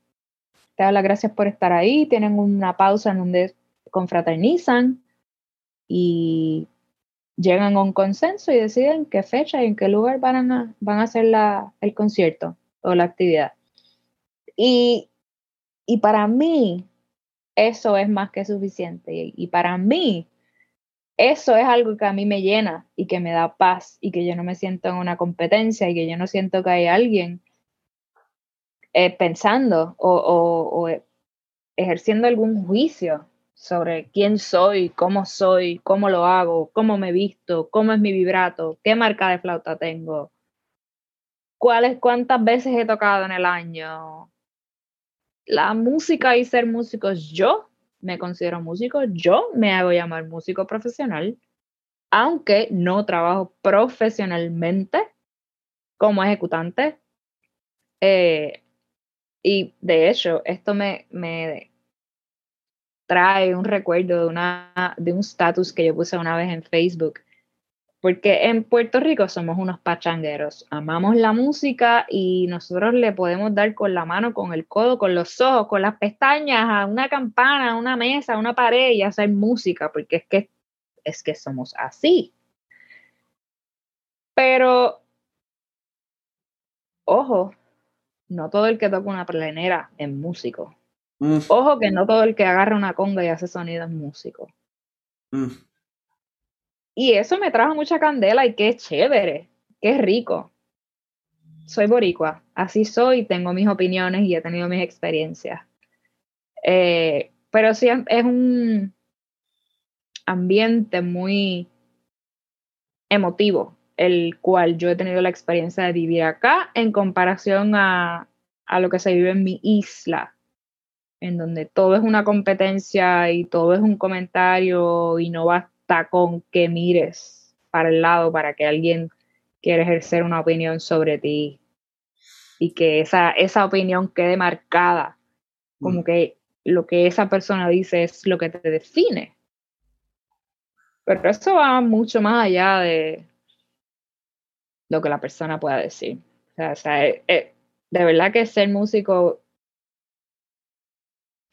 Speaker 2: te dan las gracias por estar ahí, tienen una pausa en donde confraternizan y llegan a un consenso y deciden qué fecha y en qué lugar van a, van a hacer la, el concierto o la actividad. Y, y para mí, eso es más que suficiente. Y, para mí, eso es algo que a mí me llena y que me da paz y que yo no me siento en una competencia y que yo no siento que hay alguien eh, pensando o, ejerciendo algún juicio sobre quién soy, cómo soy, cómo lo hago, cómo me visto, cómo es mi vibrato, qué marca de flauta tengo, cuáles, cuántas veces he tocado en el año. La música y ser músico, yo me considero músico, yo me hago llamar músico profesional, aunque no trabajo profesionalmente como ejecutante. Eh, y de hecho, esto me, me trae un recuerdo de, una, de un status que yo puse una vez en Facebook. Porque en Puerto Rico somos unos pachangueros, amamos la música y nosotros le podemos dar con la mano, con el codo, con los ojos, con las pestañas, a una campana, a una mesa, a una pared y hacer música, porque es que, es que somos así. Pero, ojo, no todo el que toca una plenera es músico. Mm. Ojo que no todo el que agarra una conga y hace sonido es músico. Mm. Y eso me trajo mucha candela y qué chévere, qué rico. Soy boricua, así soy, tengo mis opiniones y he tenido mis experiencias. Eh, pero sí es un ambiente muy emotivo el cual yo he tenido la experiencia de vivir acá en comparación a, a lo que se vive en mi isla, en donde todo es una competencia y todo es un comentario y no basta con que mires para el lado para que alguien quiera ejercer una opinión sobre ti y que esa, esa opinión quede marcada, como mm. que lo que esa persona dice es lo que te define. Pero eso va mucho más allá de, lo que la persona pueda decir. O sea, eh, eh, de verdad que ser músico,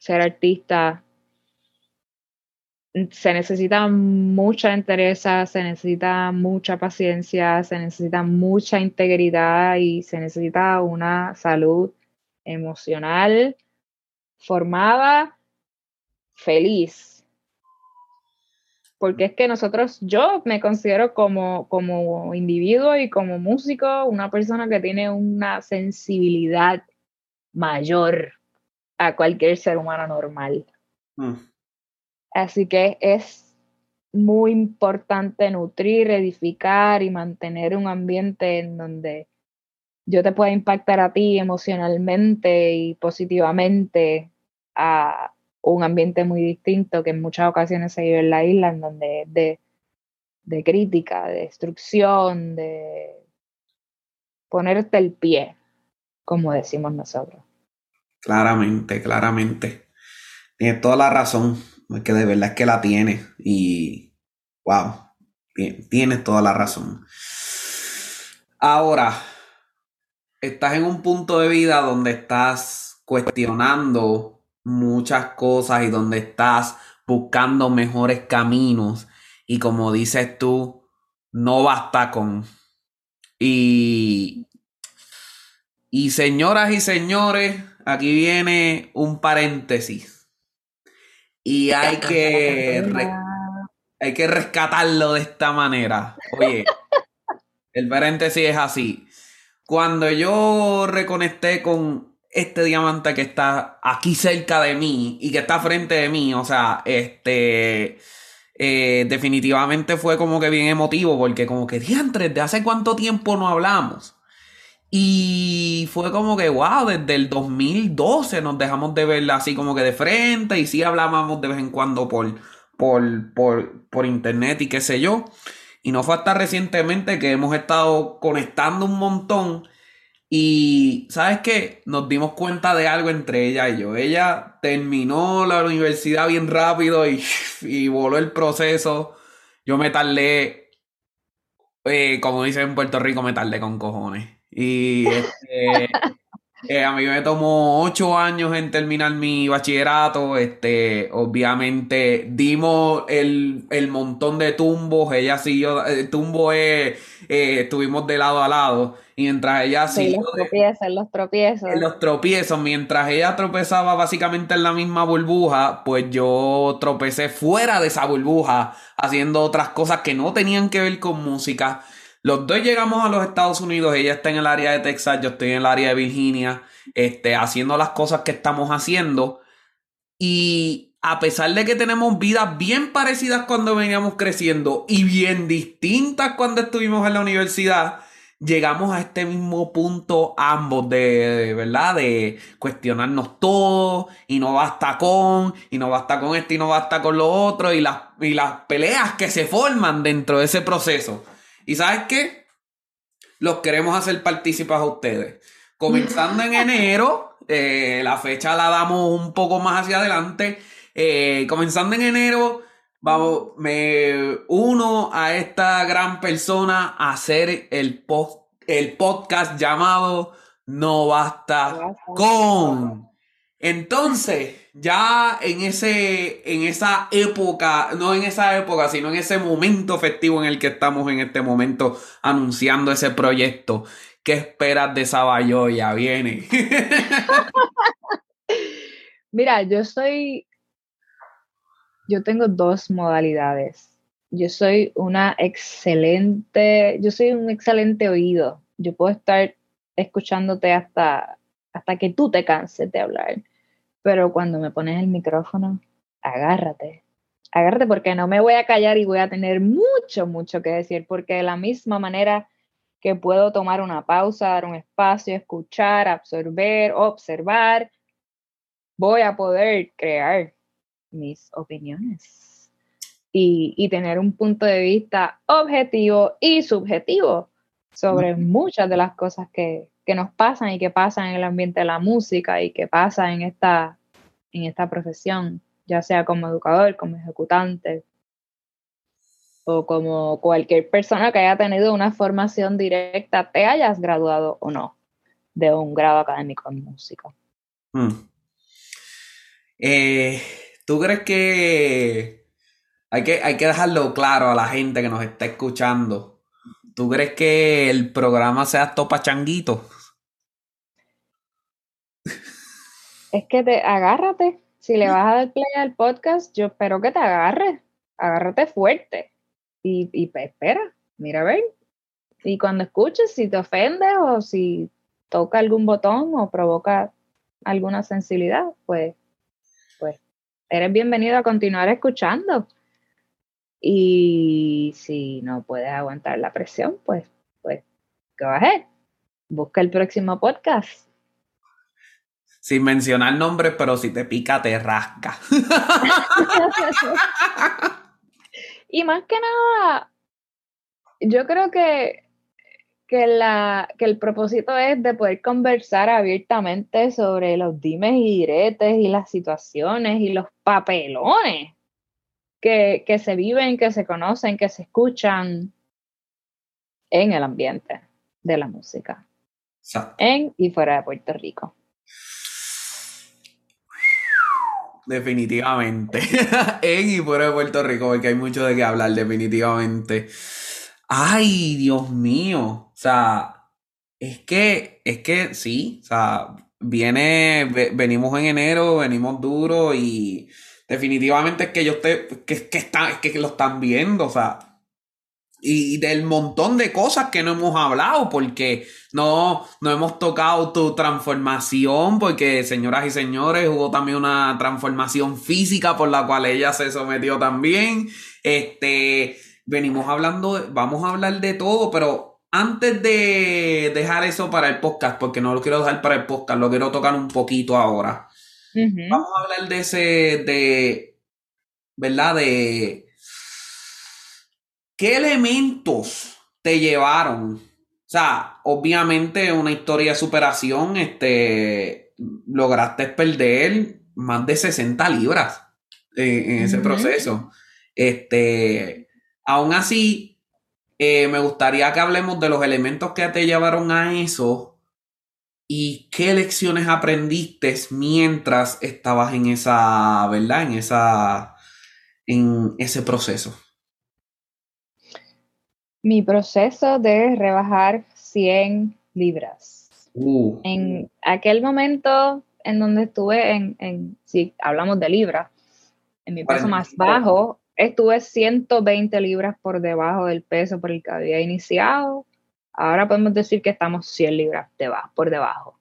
Speaker 2: ser artista, se necesita mucha entereza, se necesita mucha paciencia, se necesita mucha integridad y se necesita una salud emocional formada, feliz, porque es que nosotros, yo me considero como, como individuo y como músico una persona que tiene una sensibilidad mayor a cualquier ser humano normal. Mm. Así que es muy importante nutrir, edificar y mantener un ambiente en donde yo te pueda impactar a ti emocionalmente y positivamente a, un ambiente muy distinto que en muchas ocasiones se vive en la isla, en donde es de, de crítica, de destrucción, de ponerte el pie, como decimos nosotros.
Speaker 1: Claramente, claramente. Tienes toda la razón, que de verdad es que la tiene y wow, tienes toda la razón. Ahora, estás en un punto de vida donde estás cuestionando muchas cosas y donde estás buscando mejores caminos y como dices tú, no basta con... Y, y señoras y señores, aquí viene un paréntesis. Y hay que, hay que rescatarlo de esta manera. Oye, el paréntesis es así. Cuando yo reconecté con este diamante que está aquí cerca de mí y que está frente de mí, o sea, este, eh, definitivamente fue como que bien emotivo, porque como que diantres, ¿de hace cuánto tiempo no hablamos? Y fue como que, wow, desde el 2012 nos dejamos de ver así como que de frente y sí hablábamos de vez en cuando por, por, por, por internet y qué sé yo. Y no fue hasta recientemente que hemos estado conectando un montón. Y, ¿sabes qué? Nos dimos cuenta de algo entre ella y yo. Ella terminó la universidad bien rápido y, y voló el proceso. Yo me tardé, eh, como dicen en Puerto Rico, me tardé con cojones. Y este, *laughs* eh, a mí me tomó ocho años en terminar mi bachillerato. Este, obviamente dimos el, montón de tumbos. Ella siguió, el tumbo es, eh, estuvimos de lado a lado. Y mientras ella
Speaker 2: sí, Los tropiezos, los tropiezos.
Speaker 1: Los tropiezos. Mientras ella tropezaba básicamente en la misma burbuja, pues yo tropecé fuera de esa burbuja, haciendo otras cosas que no tenían que ver con música. Los dos llegamos a los Estados Unidos, ella está en el área de Texas, yo estoy en el área de Virginia, este, haciendo las cosas que estamos haciendo. Y a pesar de que tenemos vidas bien parecidas cuando veníamos creciendo y bien distintas cuando estuvimos en la universidad, llegamos a este mismo punto ambos de, ¿verdad? De cuestionarnos todo y no basta con, y no basta con esto y no basta con lo otro y las, y las peleas que se forman dentro de ese proceso. ¿Y sabes qué? Los queremos hacer partícipes a ustedes. Comenzando en enero, eh, la fecha la damos un poco más hacia adelante. Eh, comenzando en enero, vamos, me uno a esta gran persona a hacer el, el podcast llamado No Basta con. Entonces, ya en ese, en esa época, no en esa época, sino en ese momento festivo en el que estamos en este momento anunciando ese proyecto, ¿qué esperas de ya Viene. *laughs*
Speaker 2: Mira, yo soy, yo tengo dos modalidades. Yo soy una excelente, yo soy un excelente oído. Yo puedo estar escuchándote hasta, hasta que tú te canses de hablar pero cuando me pones el micrófono, agárrate. Agárrate porque no me voy a callar y voy a tener mucho, mucho que decir, porque de la misma manera que puedo tomar una pausa, dar un espacio, escuchar, absorber, observar, voy a poder crear mis opiniones y, y tener un punto de vista objetivo y subjetivo sobre muchas de las cosas que, que nos pasan y que pasan en el ambiente de la música y que pasa en esta, en esta profesión, ya sea como educador, como ejecutante o como cualquier persona que haya tenido una formación directa, te hayas graduado o no de un grado académico en música. Hmm.
Speaker 1: Eh, ¿Tú crees que hay, que hay que dejarlo claro a la gente que nos está escuchando? ¿Tú crees que el programa sea topa changuito?
Speaker 2: Es que te agárrate. Si le vas a dar play al podcast, yo espero que te agarres. Agárrate fuerte. Y, espera, mira a ver. Y cuando escuches, si te ofende o si toca algún botón o provoca alguna sensibilidad, pues, pues eres bienvenido a continuar escuchando. Y si no puedes aguantar la presión, pues, pues, go ahead. Busca el próximo podcast
Speaker 1: sin mencionar nombres, pero si te pica, te rasca. *laughs*
Speaker 2: y más que nada, yo creo que, que, la, que el propósito es de poder conversar abiertamente sobre los dimes y diretes y las situaciones y los papelones que, que se viven, que se conocen, que se escuchan en el ambiente de la música. En y fuera de Puerto Rico.
Speaker 1: Definitivamente. *laughs* en y fuera de Puerto Rico, porque hay mucho de qué hablar, definitivamente. Ay, Dios mío. O sea, es que, es que sí, o sea, viene, venimos en enero, venimos duro y definitivamente es que yo esté, que, que, está, que lo están viendo, o sea, y del montón de cosas que no hemos hablado, porque no, no hemos tocado tu transformación, porque señoras y señores, hubo también una transformación física por la cual ella se sometió también. Este, venimos hablando, vamos a hablar de todo, pero antes de dejar eso para el podcast, porque no lo quiero dejar para el podcast, lo quiero tocar un poquito ahora. Vamos a hablar de ese, de, ¿verdad? De ¿Qué elementos te llevaron? O sea, obviamente una historia de superación, este, lograste perder más de 60 libras en, ese proceso. Este, aún así, eh, me gustaría que hablemos de los elementos que te llevaron a eso y qué lecciones aprendiste mientras estabas en esa, ¿verdad? En esa, en ese proceso
Speaker 2: mi proceso de rebajar 100 libras. Uh. En aquel momento en donde estuve en, si hablamos de libras, en mi peso más bajo, estuve 120 libras por debajo del peso por el que había iniciado. Ahora podemos decir que estamos 100 libras por debajo.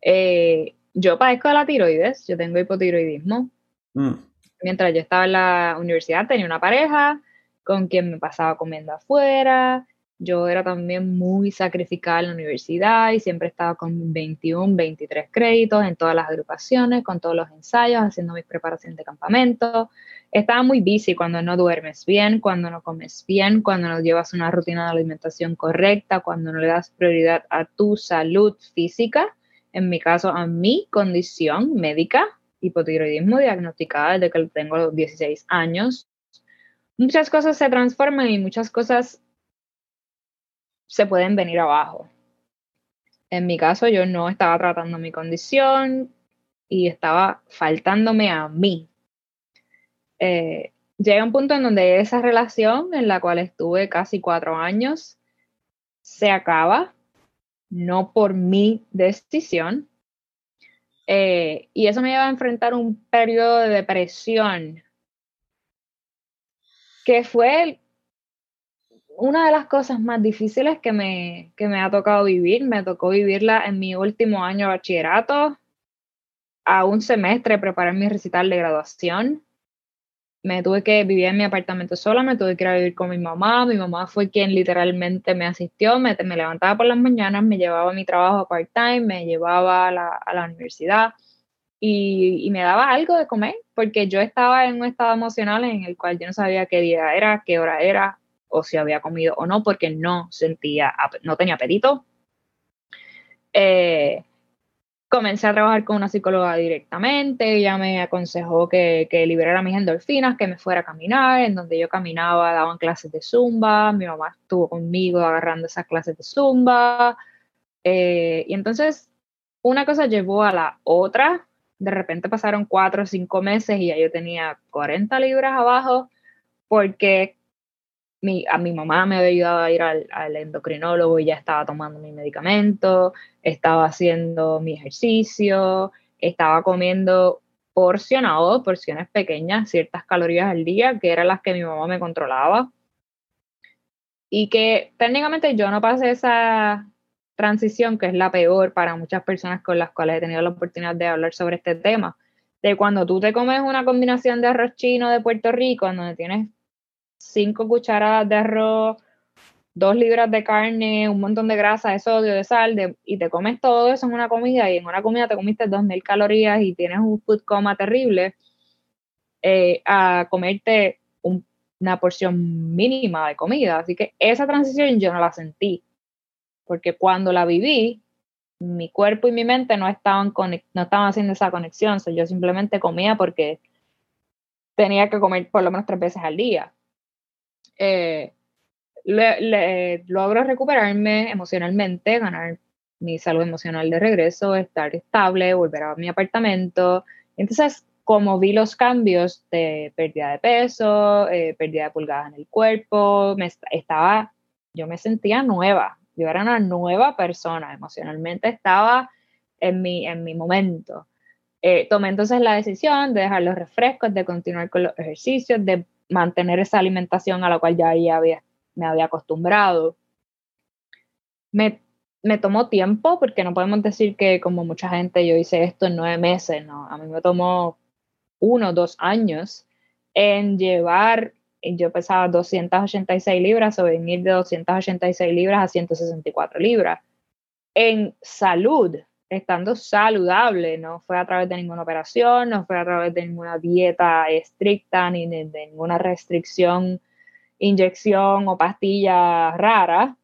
Speaker 2: Eh, yo padezco de la tiroides, yo tengo hipotiroidismo. Mm. Mientras yo estaba en la universidad tenía una pareja, con quien me pasaba comiendo afuera. Yo era también muy sacrificada en la universidad y siempre estaba con 21, 23 créditos en todas las agrupaciones, con todos los ensayos, haciendo mis preparaciones de campamento. Estaba muy busy cuando no duermes bien, cuando no comes bien, cuando no llevas una rutina de alimentación correcta, cuando no le das prioridad a tu salud física. En mi caso, a mi condición médica, hipotiroidismo diagnosticada desde que tengo los 16 años muchas cosas se transforman y muchas cosas se pueden venir abajo. En mi caso, yo no estaba tratando mi condición y estaba faltándome a mí. Eh, llega un punto en donde esa relación en la cual estuve casi cuatro años se acaba, no por mi decisión. Eh, y eso me lleva a enfrentar un periodo de depresión que fue una de las cosas más difíciles que me, que me ha tocado vivir. Me tocó vivirla en mi último año de bachillerato, a un semestre preparar mi recital de graduación. Me tuve que vivir en mi apartamento sola, me tuve que ir a vivir con mi mamá. Mi mamá fue quien literalmente me asistió, me, me levantaba por las mañanas, me llevaba a mi trabajo part-time, me llevaba a la, a la universidad y, y, me daba algo de comer, porque yo estaba en un estado emocional en el cual yo no sabía qué día era, qué hora era, o si había comido o no, porque no sentía, no tenía apetito. Eh, comencé a trabajar con una psicóloga directamente, ella me aconsejó que, que, liberara mis endorfinas, que me fuera a caminar, en donde yo caminaba, daban clases de zumba, mi mamá estuvo conmigo agarrando esas clases de zumba, eh, y entonces una cosa llevó a la otra, de repente pasaron cuatro o cinco meses y ya yo tenía 40 libras abajo porque mi, a mi mamá me había ayudado a ir al, endocrinólogo y ya estaba tomando mi medicamento, estaba haciendo mi ejercicio, estaba comiendo porcionado, porciones pequeñas, ciertas calorías al día, que eran las que mi mamá me controlaba. Y que técnicamente yo no pasé esa, transición, que es la peor para muchas personas con las cuales he tenido la oportunidad de hablar sobre este tema, de cuando tú te comes una combinación de arroz chino de Puerto Rico, donde tienes cinco cucharadas de arroz, dos libras de carne, un montón de grasa, de sodio, de sal, y te comes todo eso en una comida, y en una comida te comiste 2.000 calorías y tienes un food coma terrible, eh, a comerte una porción mínima de comida. Así que esa transición yo no la sentí porque cuando la viví, mi cuerpo y mi mente no estaban, no estaban haciendo esa conexión, yo simplemente comía porque tenía que comer por lo menos tres veces al día. Eh, logro recuperarme emocionalmente, ganar mi salud emocional de regreso, estar estable, volver a mi apartamento. Entonces, como vi los cambios de pérdida de peso, eh, pérdida de pulgadas en el cuerpo, me estaba, yo me sentía nueva, yo era una nueva persona, emocionalmente estaba en mi, en mi momento. Eh, tomé entonces la decisión de dejar los refrescos, de continuar con los ejercicios, de mantener esa alimentación a la cual ya, había, me había acostumbrado. Me, me tomó tiempo, porque no podemos decir que como mucha gente yo hice esto en nueve meses, no, a mí me tomó uno, dos años en llevar, yo pesaba 286 libras o venir de 286 libras a 164 libras. En salud, estando saludable, no fue a través de ninguna operación, no fue a través de ninguna dieta estricta ni de, ninguna restricción, inyección o pastilla rara,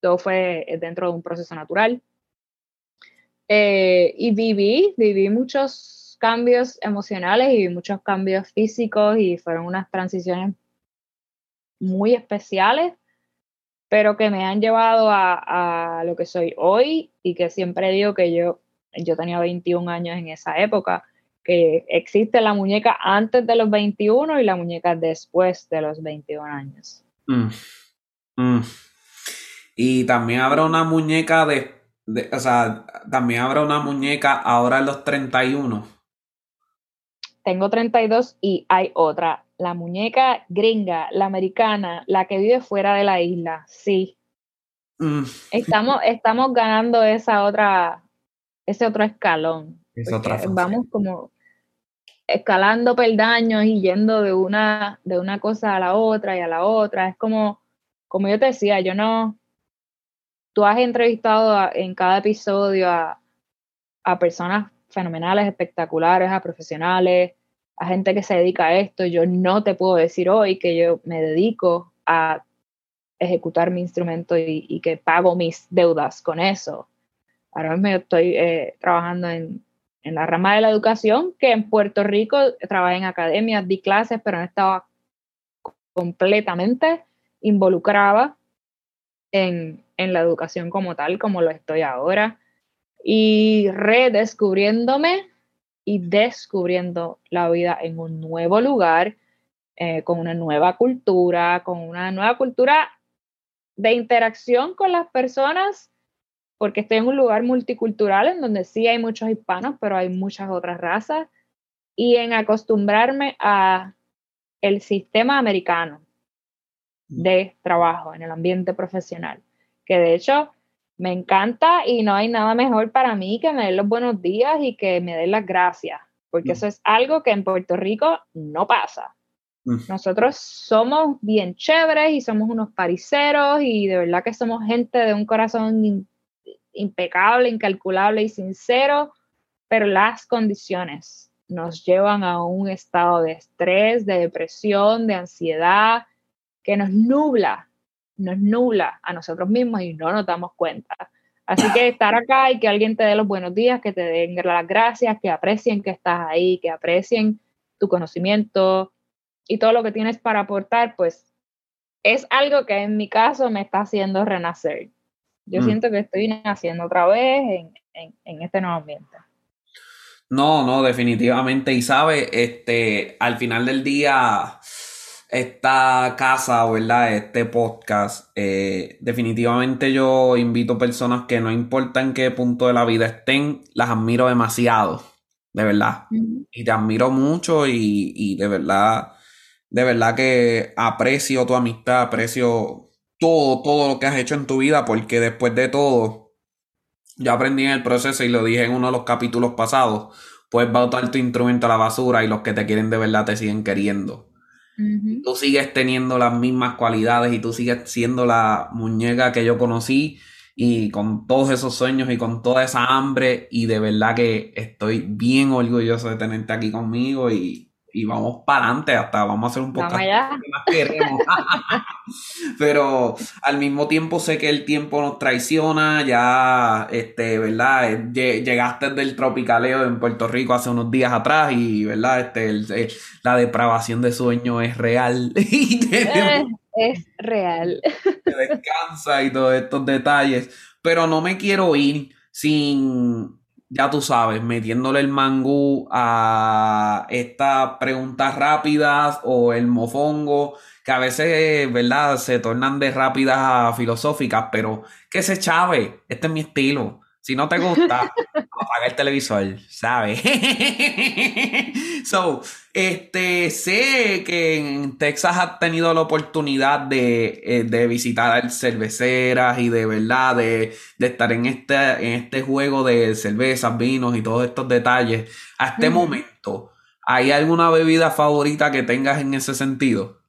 Speaker 2: todo fue dentro de un proceso natural. Eh, y viví, viví muchos cambios emocionales y muchos cambios físicos y fueron unas transiciones muy especiales pero que me han llevado a, lo que soy hoy y que siempre digo que yo, yo tenía 21 años en esa época, que existe la muñeca antes de los 21 y la muñeca después de los 21 años. Mm,
Speaker 1: mm. Y también habrá una muñeca de, de, o sea, también habrá una muñeca ahora en los 31.
Speaker 2: Tengo 32 y hay otra la muñeca gringa, la americana, la que vive fuera de la isla, sí. Mm. Estamos, estamos ganando esa otra, ese otro escalón. vamos como escalando peldaños y yendo de una, de una cosa a la otra y a la otra. Es como, como yo te decía, yo no, tú has entrevistado en cada episodio a, a personas fenomenales, espectaculares, a profesionales, a gente que se dedica a esto. Yo no te puedo decir hoy que yo me dedico a ejecutar mi instrumento y, que pago mis deudas con eso. Ahora mismo estoy eh, trabajando en, en, la rama de la educación, que en Puerto Rico trabajé en academias, di clases, pero no estaba completamente involucrada en, en la educación como tal, como lo estoy ahora. Y redescubriéndome y descubriendo la vida en un nuevo lugar, eh, con una nueva cultura, con una nueva cultura de interacción con las personas, porque estoy en un lugar multicultural en donde sí hay muchos hispanos, pero hay muchas otras razas, y en acostumbrarme a el sistema americano de trabajo en el ambiente profesional, que de hecho me encanta y no hay nada mejor para mí que me den los buenos días y que me den las gracias, porque mm. eso es algo que en Puerto Rico no pasa. Mm. Nosotros somos bien chéveres y somos unos pariseros y de verdad que somos gente de un corazón impecable, incalculable y sincero, pero las condiciones nos llevan a un estado de estrés, de depresión, de ansiedad, que nos nubla nos nula a nosotros mismos y no nos damos cuenta. Así que estar acá y que alguien te dé los buenos días, que te den las gracias, que aprecien que estás ahí, que aprecien tu conocimiento y todo lo que tienes para aportar, pues es algo que en mi caso me está haciendo renacer. Yo mm. siento que estoy naciendo otra vez en, en este nuevo ambiente.
Speaker 1: No, no, definitivamente. Y sabe, este, al final del día, esta casa, ¿verdad? Este podcast. Eh, definitivamente yo invito personas que no importa en qué punto de la vida estén, las admiro demasiado, de verdad. Y te admiro mucho y, y, de verdad, de verdad que aprecio tu amistad, aprecio todo, todo lo que has hecho en tu vida, porque después de todo, yo aprendí en el proceso y lo dije en uno de los capítulos pasados, puedes botar tu instrumento a la basura y los que te quieren de verdad te siguen queriendo. Tú sigues teniendo las mismas cualidades y tú sigues siendo la muñeca que yo conocí y con todos esos sueños y con toda esa hambre. Y de verdad que estoy bien orgulloso de tenerte aquí conmigo y, y vamos para adelante, hasta vamos a hacer un poco más queremos. *laughs* Pero al mismo tiempo sé que el tiempo nos traiciona, ya, este, ¿verdad? Llegaste del tropicaleo en Puerto Rico hace unos días atrás y, ¿verdad? Este, eh, la depravación de sueño es real. *laughs*
Speaker 2: Eh, es real.
Speaker 1: Descansa y todos estos detalles. Pero no me quiero ir sin ya tú sabes, metiéndole el mangú a estas preguntas rápidas o el mofongo, que a veces, ¿verdad?, se tornan de rápidas a filosóficas, pero que se chave, este es mi estilo. Si no te gusta, *laughs* apaga el televisor, ¿sabes? *laughs* so, este, sé que en Texas has tenido la oportunidad de, eh, de visitar cerveceras y de verdad de, estar en este, en este juego de cervezas, vinos y todos estos detalles. A este momento, ¿hay alguna bebida favorita que tengas en ese sentido?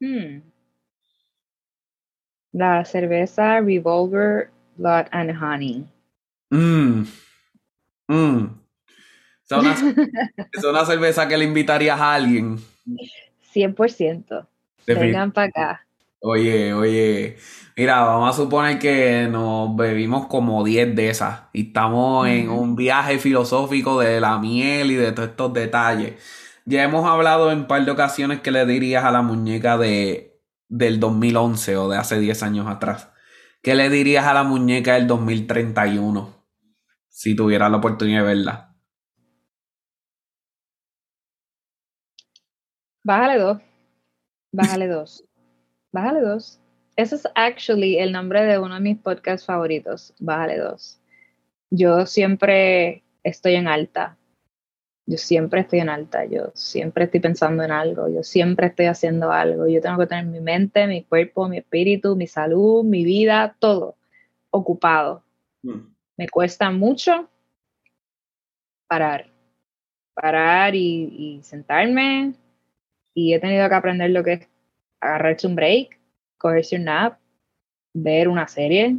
Speaker 2: Hmm. La cerveza Revolver Blood and Honey.
Speaker 1: Mmm. Mmm. *laughs* Es una, cerveza que le invitarías a alguien.
Speaker 2: 100%. Vengan para acá.
Speaker 1: Oye, oye, mira, vamos a suponer que nos bebimos como 10 de esas y estamos en un viaje filosófico de la miel y de todos estos detalles. Ya hemos hablado en un par de ocasiones que le dirías a la muñeca de, del 2011 o de hace 10 años atrás. ¿Qué le dirías a la muñeca del 2031 si tuvieras la oportunidad de verla?
Speaker 2: Bájale dos. Bájale *laughs* dos. Bájale dos. Ese es actually el nombre de uno de mis podcasts favoritos. Bájale dos. Yo siempre estoy en alta yo siempre estoy en alta, yo siempre estoy pensando en algo, yo siempre estoy haciendo algo, yo tengo que tener mi mente, mi cuerpo, mi espíritu, mi salud, mi vida, todo ocupado. Mm. Me cuesta mucho parar, parar y, sentarme y he tenido que aprender lo que es agarrarse un break, cogerse un nap, ver una serie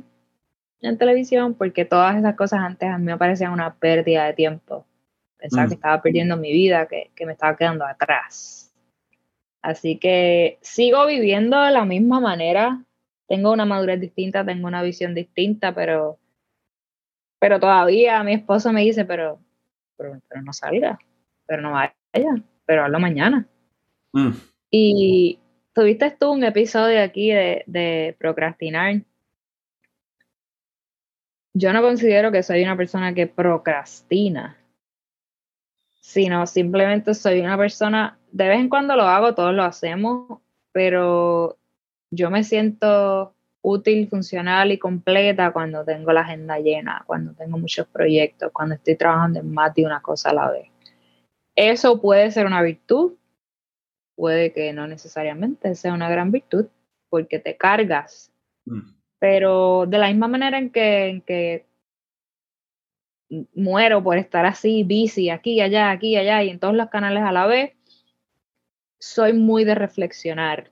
Speaker 2: en televisión, porque todas esas cosas antes a mí me parecían una pérdida de tiempo Pensaba que mm. estaba perdiendo mi vida, que, me estaba quedando atrás. Así que sigo viviendo de la misma manera. Tengo una madurez distinta, tengo una visión distinta, pero, pero todavía mi esposo me dice, pero, pero, no salga, pero no vaya, pero hazlo mañana. Mm. Y tuviste tú un episodio aquí de, de procrastinar. Yo no considero que soy una persona que procrastina sino simplemente soy una persona, de vez en cuando lo hago, todos lo hacemos, pero yo me siento útil, funcional y completa cuando tengo la agenda llena, cuando tengo muchos proyectos, cuando estoy trabajando en más de una cosa a la vez. Eso puede ser una virtud, puede que no necesariamente sea una gran virtud, porque te cargas. Mm. Pero de la misma manera en que, en que muero por estar así, bici, aquí, allá, aquí, allá, y en todos los canales a la vez, soy muy de reflexionar.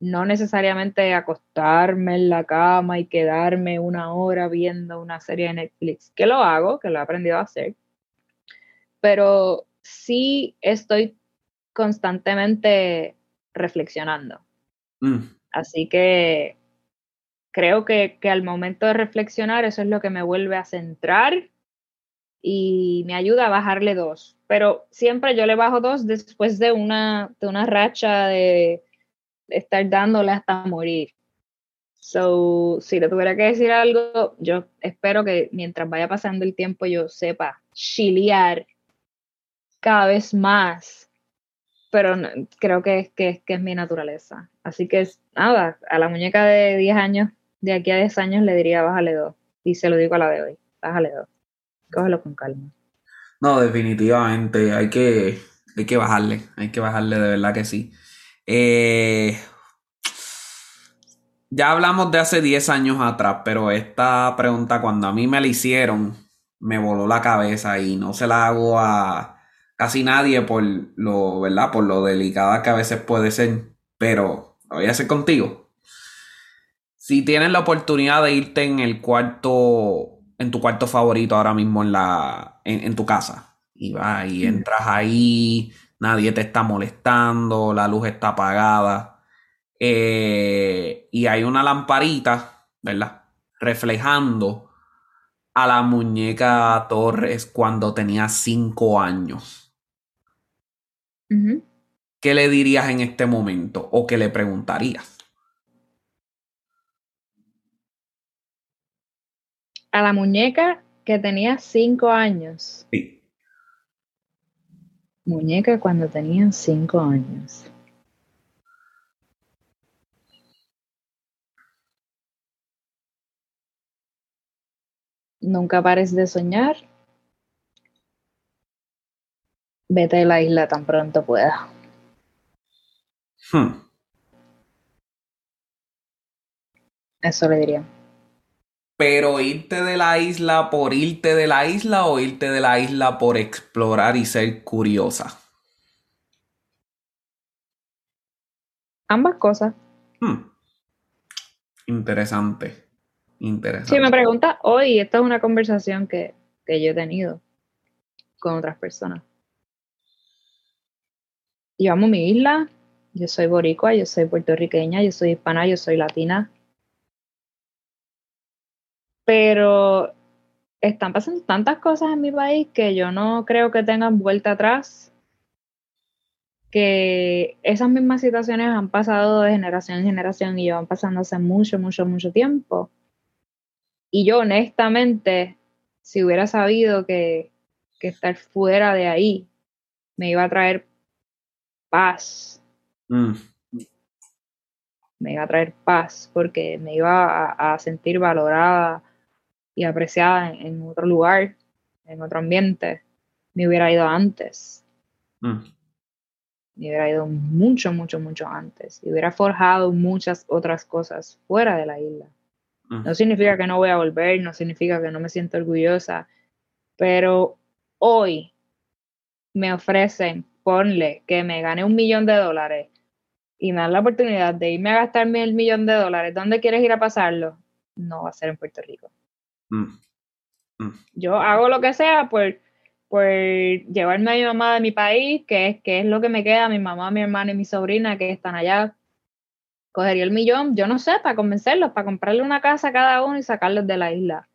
Speaker 2: No necesariamente acostarme en la cama y quedarme una hora viendo una serie de Netflix, que lo hago, que lo he aprendido a hacer, pero sí estoy constantemente reflexionando. Mm. Así que creo que, que, al momento de reflexionar eso es lo que me vuelve a centrar y me ayuda a bajarle dos. Pero siempre yo le bajo dos después de una, de una racha de estar dándole hasta morir. So, si le tuviera que decir algo, yo espero que mientras vaya pasando el tiempo yo sepa chilear cada vez más. Pero creo que, que, que es mi naturaleza. Así que nada, a la muñeca de 10 años, de aquí a 10 años le diría bájale dos. Y se lo digo a la de hoy, bájale dos cógelo con calma.
Speaker 1: No, definitivamente, hay que, hay que bajarle, hay que bajarle, de verdad que sí. Eh, ya hablamos de hace 10 años atrás, pero esta pregunta cuando a mí me la hicieron, me voló la cabeza y no se la hago a casi nadie por lo, ¿verdad? Por lo delicada que a veces puede ser, pero voy a hacer contigo. Si tienes la oportunidad de irte en el cuarto en tu cuarto favorito ahora mismo en, la, en, tu casa. Y vas y entras ahí, nadie te está molestando, la luz está apagada. Eh, y hay una lamparita, ¿verdad? Reflejando a la muñeca Torres cuando tenía cinco años. ¿Qué le dirías en este momento? ¿O qué le preguntarías?
Speaker 2: a la muñeca que tenía cinco años. Muñeca cuando tenían cinco años. Nunca pares de soñar. Vete a la isla tan pronto pueda. Hmm. Eso le diría.
Speaker 1: Pero irte de la isla por irte de la isla o irte de la isla por explorar y ser curiosa.
Speaker 2: Ambas cosas.
Speaker 1: Hmm. Interesante. Interesante.
Speaker 2: Si me pregunta hoy, esta es una conversación que, que yo he tenido con otras personas. Yo amo mi isla, yo soy boricua, yo soy puertorriqueña, yo soy hispana, yo soy latina. Pero están pasando tantas cosas en mi país que yo no creo que tengan vuelta atrás. Que esas mismas situaciones han pasado de generación en generación y llevan pasando hace mucho, mucho, mucho tiempo. Y yo honestamente, si hubiera sabido que, que estar fuera de ahí me iba a traer paz. Mm. Me iba a traer paz porque me iba a, sentir valorada y apreciada en, otro lugar, en otro ambiente. Me hubiera ido antes. Mm. Me hubiera ido mucho, mucho, mucho antes. Y hubiera forjado muchas otras cosas fuera de la isla. Mm. No significa que no voy a volver, no significa que no me siento orgullosa, pero hoy me ofrecen ponle que me gane un millón de dólares y me dan la oportunidad de irme a gastarme el millón de dólares, ¿dónde quieres ir a pasarlo? No va a ser en Puerto Rico. Mm. Mm. Yo hago lo que sea por, por llevarme a mi mamá de mi país, que es, que es lo que me queda, mi mamá, mi hermana y mi sobrina que están allá. Cogería el millón, yo no sé, para convencerlos, para comprarle una casa a cada uno y sacarlos de la isla.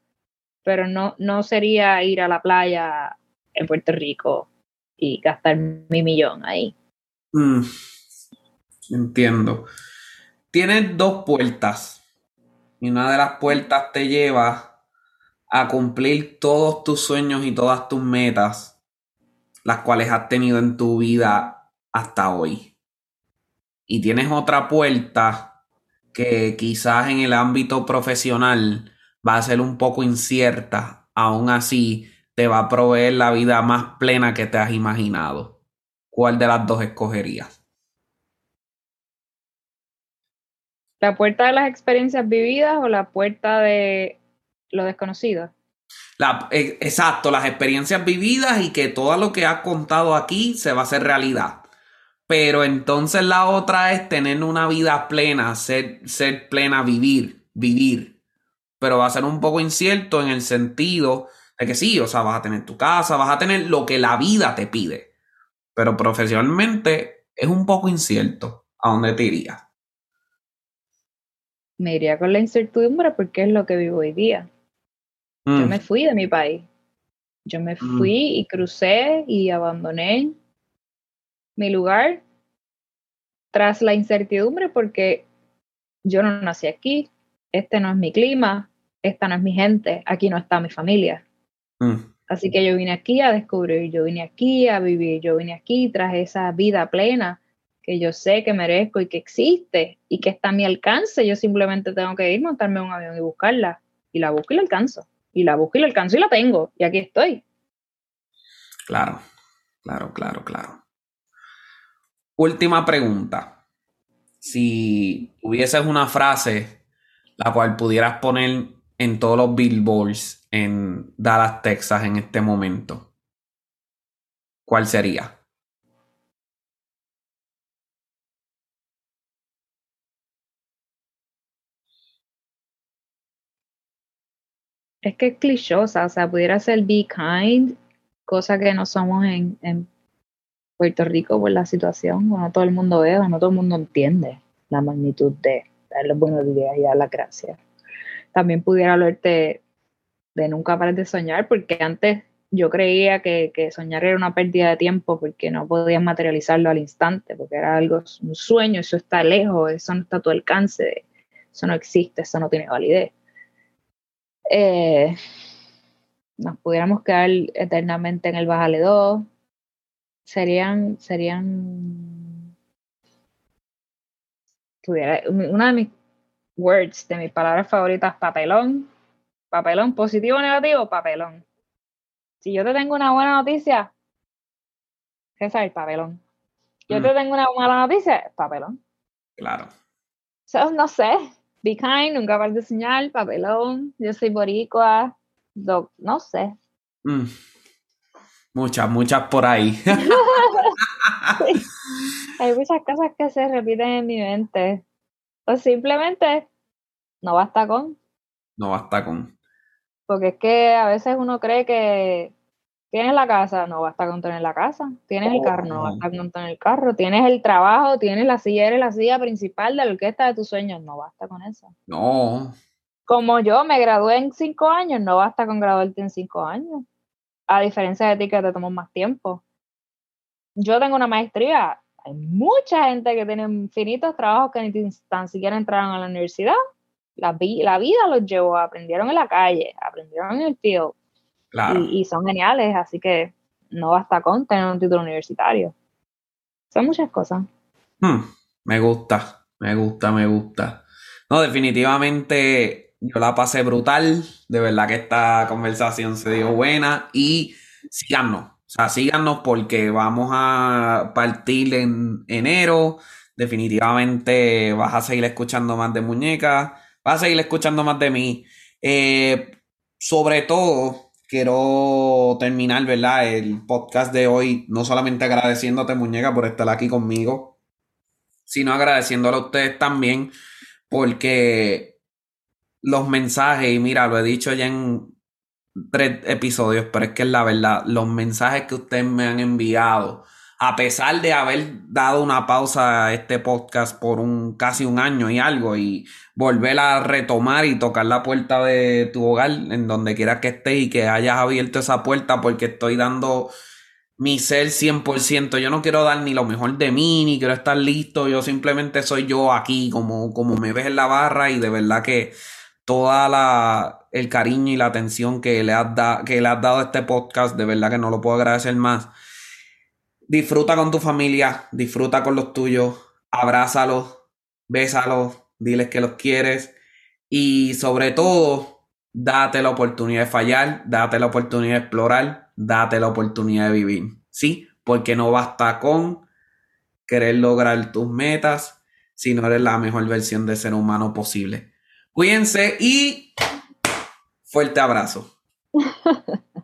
Speaker 2: Pero no, no sería ir a la playa en Puerto Rico y gastar mi millón ahí.
Speaker 1: Mm, entiendo. Tienes dos puertas y una de las puertas te lleva a cumplir todos tus sueños y todas tus metas, las cuales has tenido en tu vida hasta hoy. Y tienes otra puerta que quizás en el ámbito profesional va a ser un poco incierta, aún así te va a proveer la vida más plena que te has imaginado. ¿Cuál de las dos escogerías?
Speaker 2: ¿La puerta de las experiencias vividas o la puerta de lo desconocido?
Speaker 1: La, eh, exacto, las experiencias vividas y que todo lo que has contado aquí se va a hacer realidad. Pero entonces la otra es tener una vida plena, ser, ser plena, vivir, vivir. Pero va a ser un poco incierto en el sentido es que sí, o sea, vas a tener tu casa, vas a tener lo que la vida te pide. Pero profesionalmente es un poco incierto a dónde te irías.
Speaker 2: Me iría con la incertidumbre porque es lo que vivo hoy día. Yo mm. me fui de mi país. Yo me mm. fui y crucé y abandoné mi lugar tras la incertidumbre porque yo no nací aquí, este no es mi clima, esta no es mi gente, aquí no está mi familia. Mm. Así que yo vine aquí a descubrir, yo vine aquí a vivir, yo vine aquí tras esa vida plena que yo sé que merezco y que existe y que está a mi alcance. Yo simplemente tengo que ir, montarme un avión y buscarla. Y la busco y la alcanzo. Y la busco y la alcanzo y la tengo. Y aquí estoy.
Speaker 1: Claro, claro, claro, claro. Última pregunta. Si tuvieses una frase la cual pudieras poner en todos los billboards en Dallas, Texas en este momento, ¿cuál sería?
Speaker 2: Es que es clichosa, o sea, pudiera ser be kind, cosa que no somos en, Puerto Rico por la situación, no todo el mundo ve, no todo el mundo entiende la magnitud de dar los buenos días y dar las gracias. También pudiera hablarte de nunca parar de soñar, porque antes yo creía que, soñar era una pérdida de tiempo porque no podías materializarlo al instante, porque era algo, un sueño, eso está lejos, eso no está a tu alcance, eso no existe, eso no tiene validez. Eh, nos pudiéramos quedar eternamente en el Bajale 2, serían, serían, tuviera, una de mis words, de mis palabras favoritas, papelón, papelón, positivo o negativo, papelón. Si yo te tengo una buena noticia, César, papelón. Yo te mm. tengo una mala noticia, papelón.
Speaker 1: Claro.
Speaker 2: So, no sé, be kind, nunca vas de señal, papelón, yo soy boricua, no sé.
Speaker 1: Mm. Muchas, muchas por ahí. *laughs*
Speaker 2: Hay muchas cosas que se repiten en mi mente. O simplemente no basta con.
Speaker 1: No basta con.
Speaker 2: Porque es que a veces uno cree que tienes la casa, no basta con tener la casa. Tienes el carro, no basta con tener el carro. Tienes el trabajo, tienes la silla, eres la silla principal de la orquesta de tus sueños, no basta con eso.
Speaker 1: No.
Speaker 2: Como yo me gradué en cinco años, no basta con graduarte en cinco años a diferencia de ti que te tomó más tiempo. Yo tengo una maestría, hay mucha gente que tiene infinitos trabajos que ni tan siquiera entraron a la universidad. La, la vida los llevó, aprendieron en la calle, aprendieron en el field. Y, son geniales, así que no basta con tener un título universitario. Son muchas cosas.
Speaker 1: Hmm, me gusta, me gusta, me gusta. No, definitivamente yo la pasé brutal. De verdad que esta conversación se dio buena. Y síganos. O sea, síganos porque vamos a partir en enero. Definitivamente vas a seguir escuchando más de muñecas. Vas a seguir escuchando más de mí. Eh, sobre todo, quiero terminar, ¿verdad? El podcast de hoy, no solamente agradeciéndote, muñeca, por estar aquí conmigo, sino agradeciéndole a ustedes también, porque los mensajes, y mira, lo he dicho ya en tres episodios, pero es que la verdad, los mensajes que ustedes me han enviado, a pesar de haber dado una pausa a este podcast por un casi un año y algo, y volver a retomar y tocar la puerta de tu hogar, en donde quiera que estés, y que hayas abierto esa puerta porque estoy dando mi ser 100%. Yo no quiero dar ni lo mejor de mí, ni quiero estar listo. Yo simplemente soy yo aquí, como, como me ves en la barra, y de verdad que toda la el cariño y la atención que le has que le has dado a este podcast, de verdad que no lo puedo agradecer más. Disfruta con tu familia, disfruta con los tuyos, abrázalos, bésalos, diles que los quieres y sobre todo, date la oportunidad de fallar, date la oportunidad de explorar, date la oportunidad de vivir. ¿Sí? Porque no basta con querer lograr tus metas si no eres la mejor versión de ser humano posible. Cuídense y fuerte abrazo. *laughs*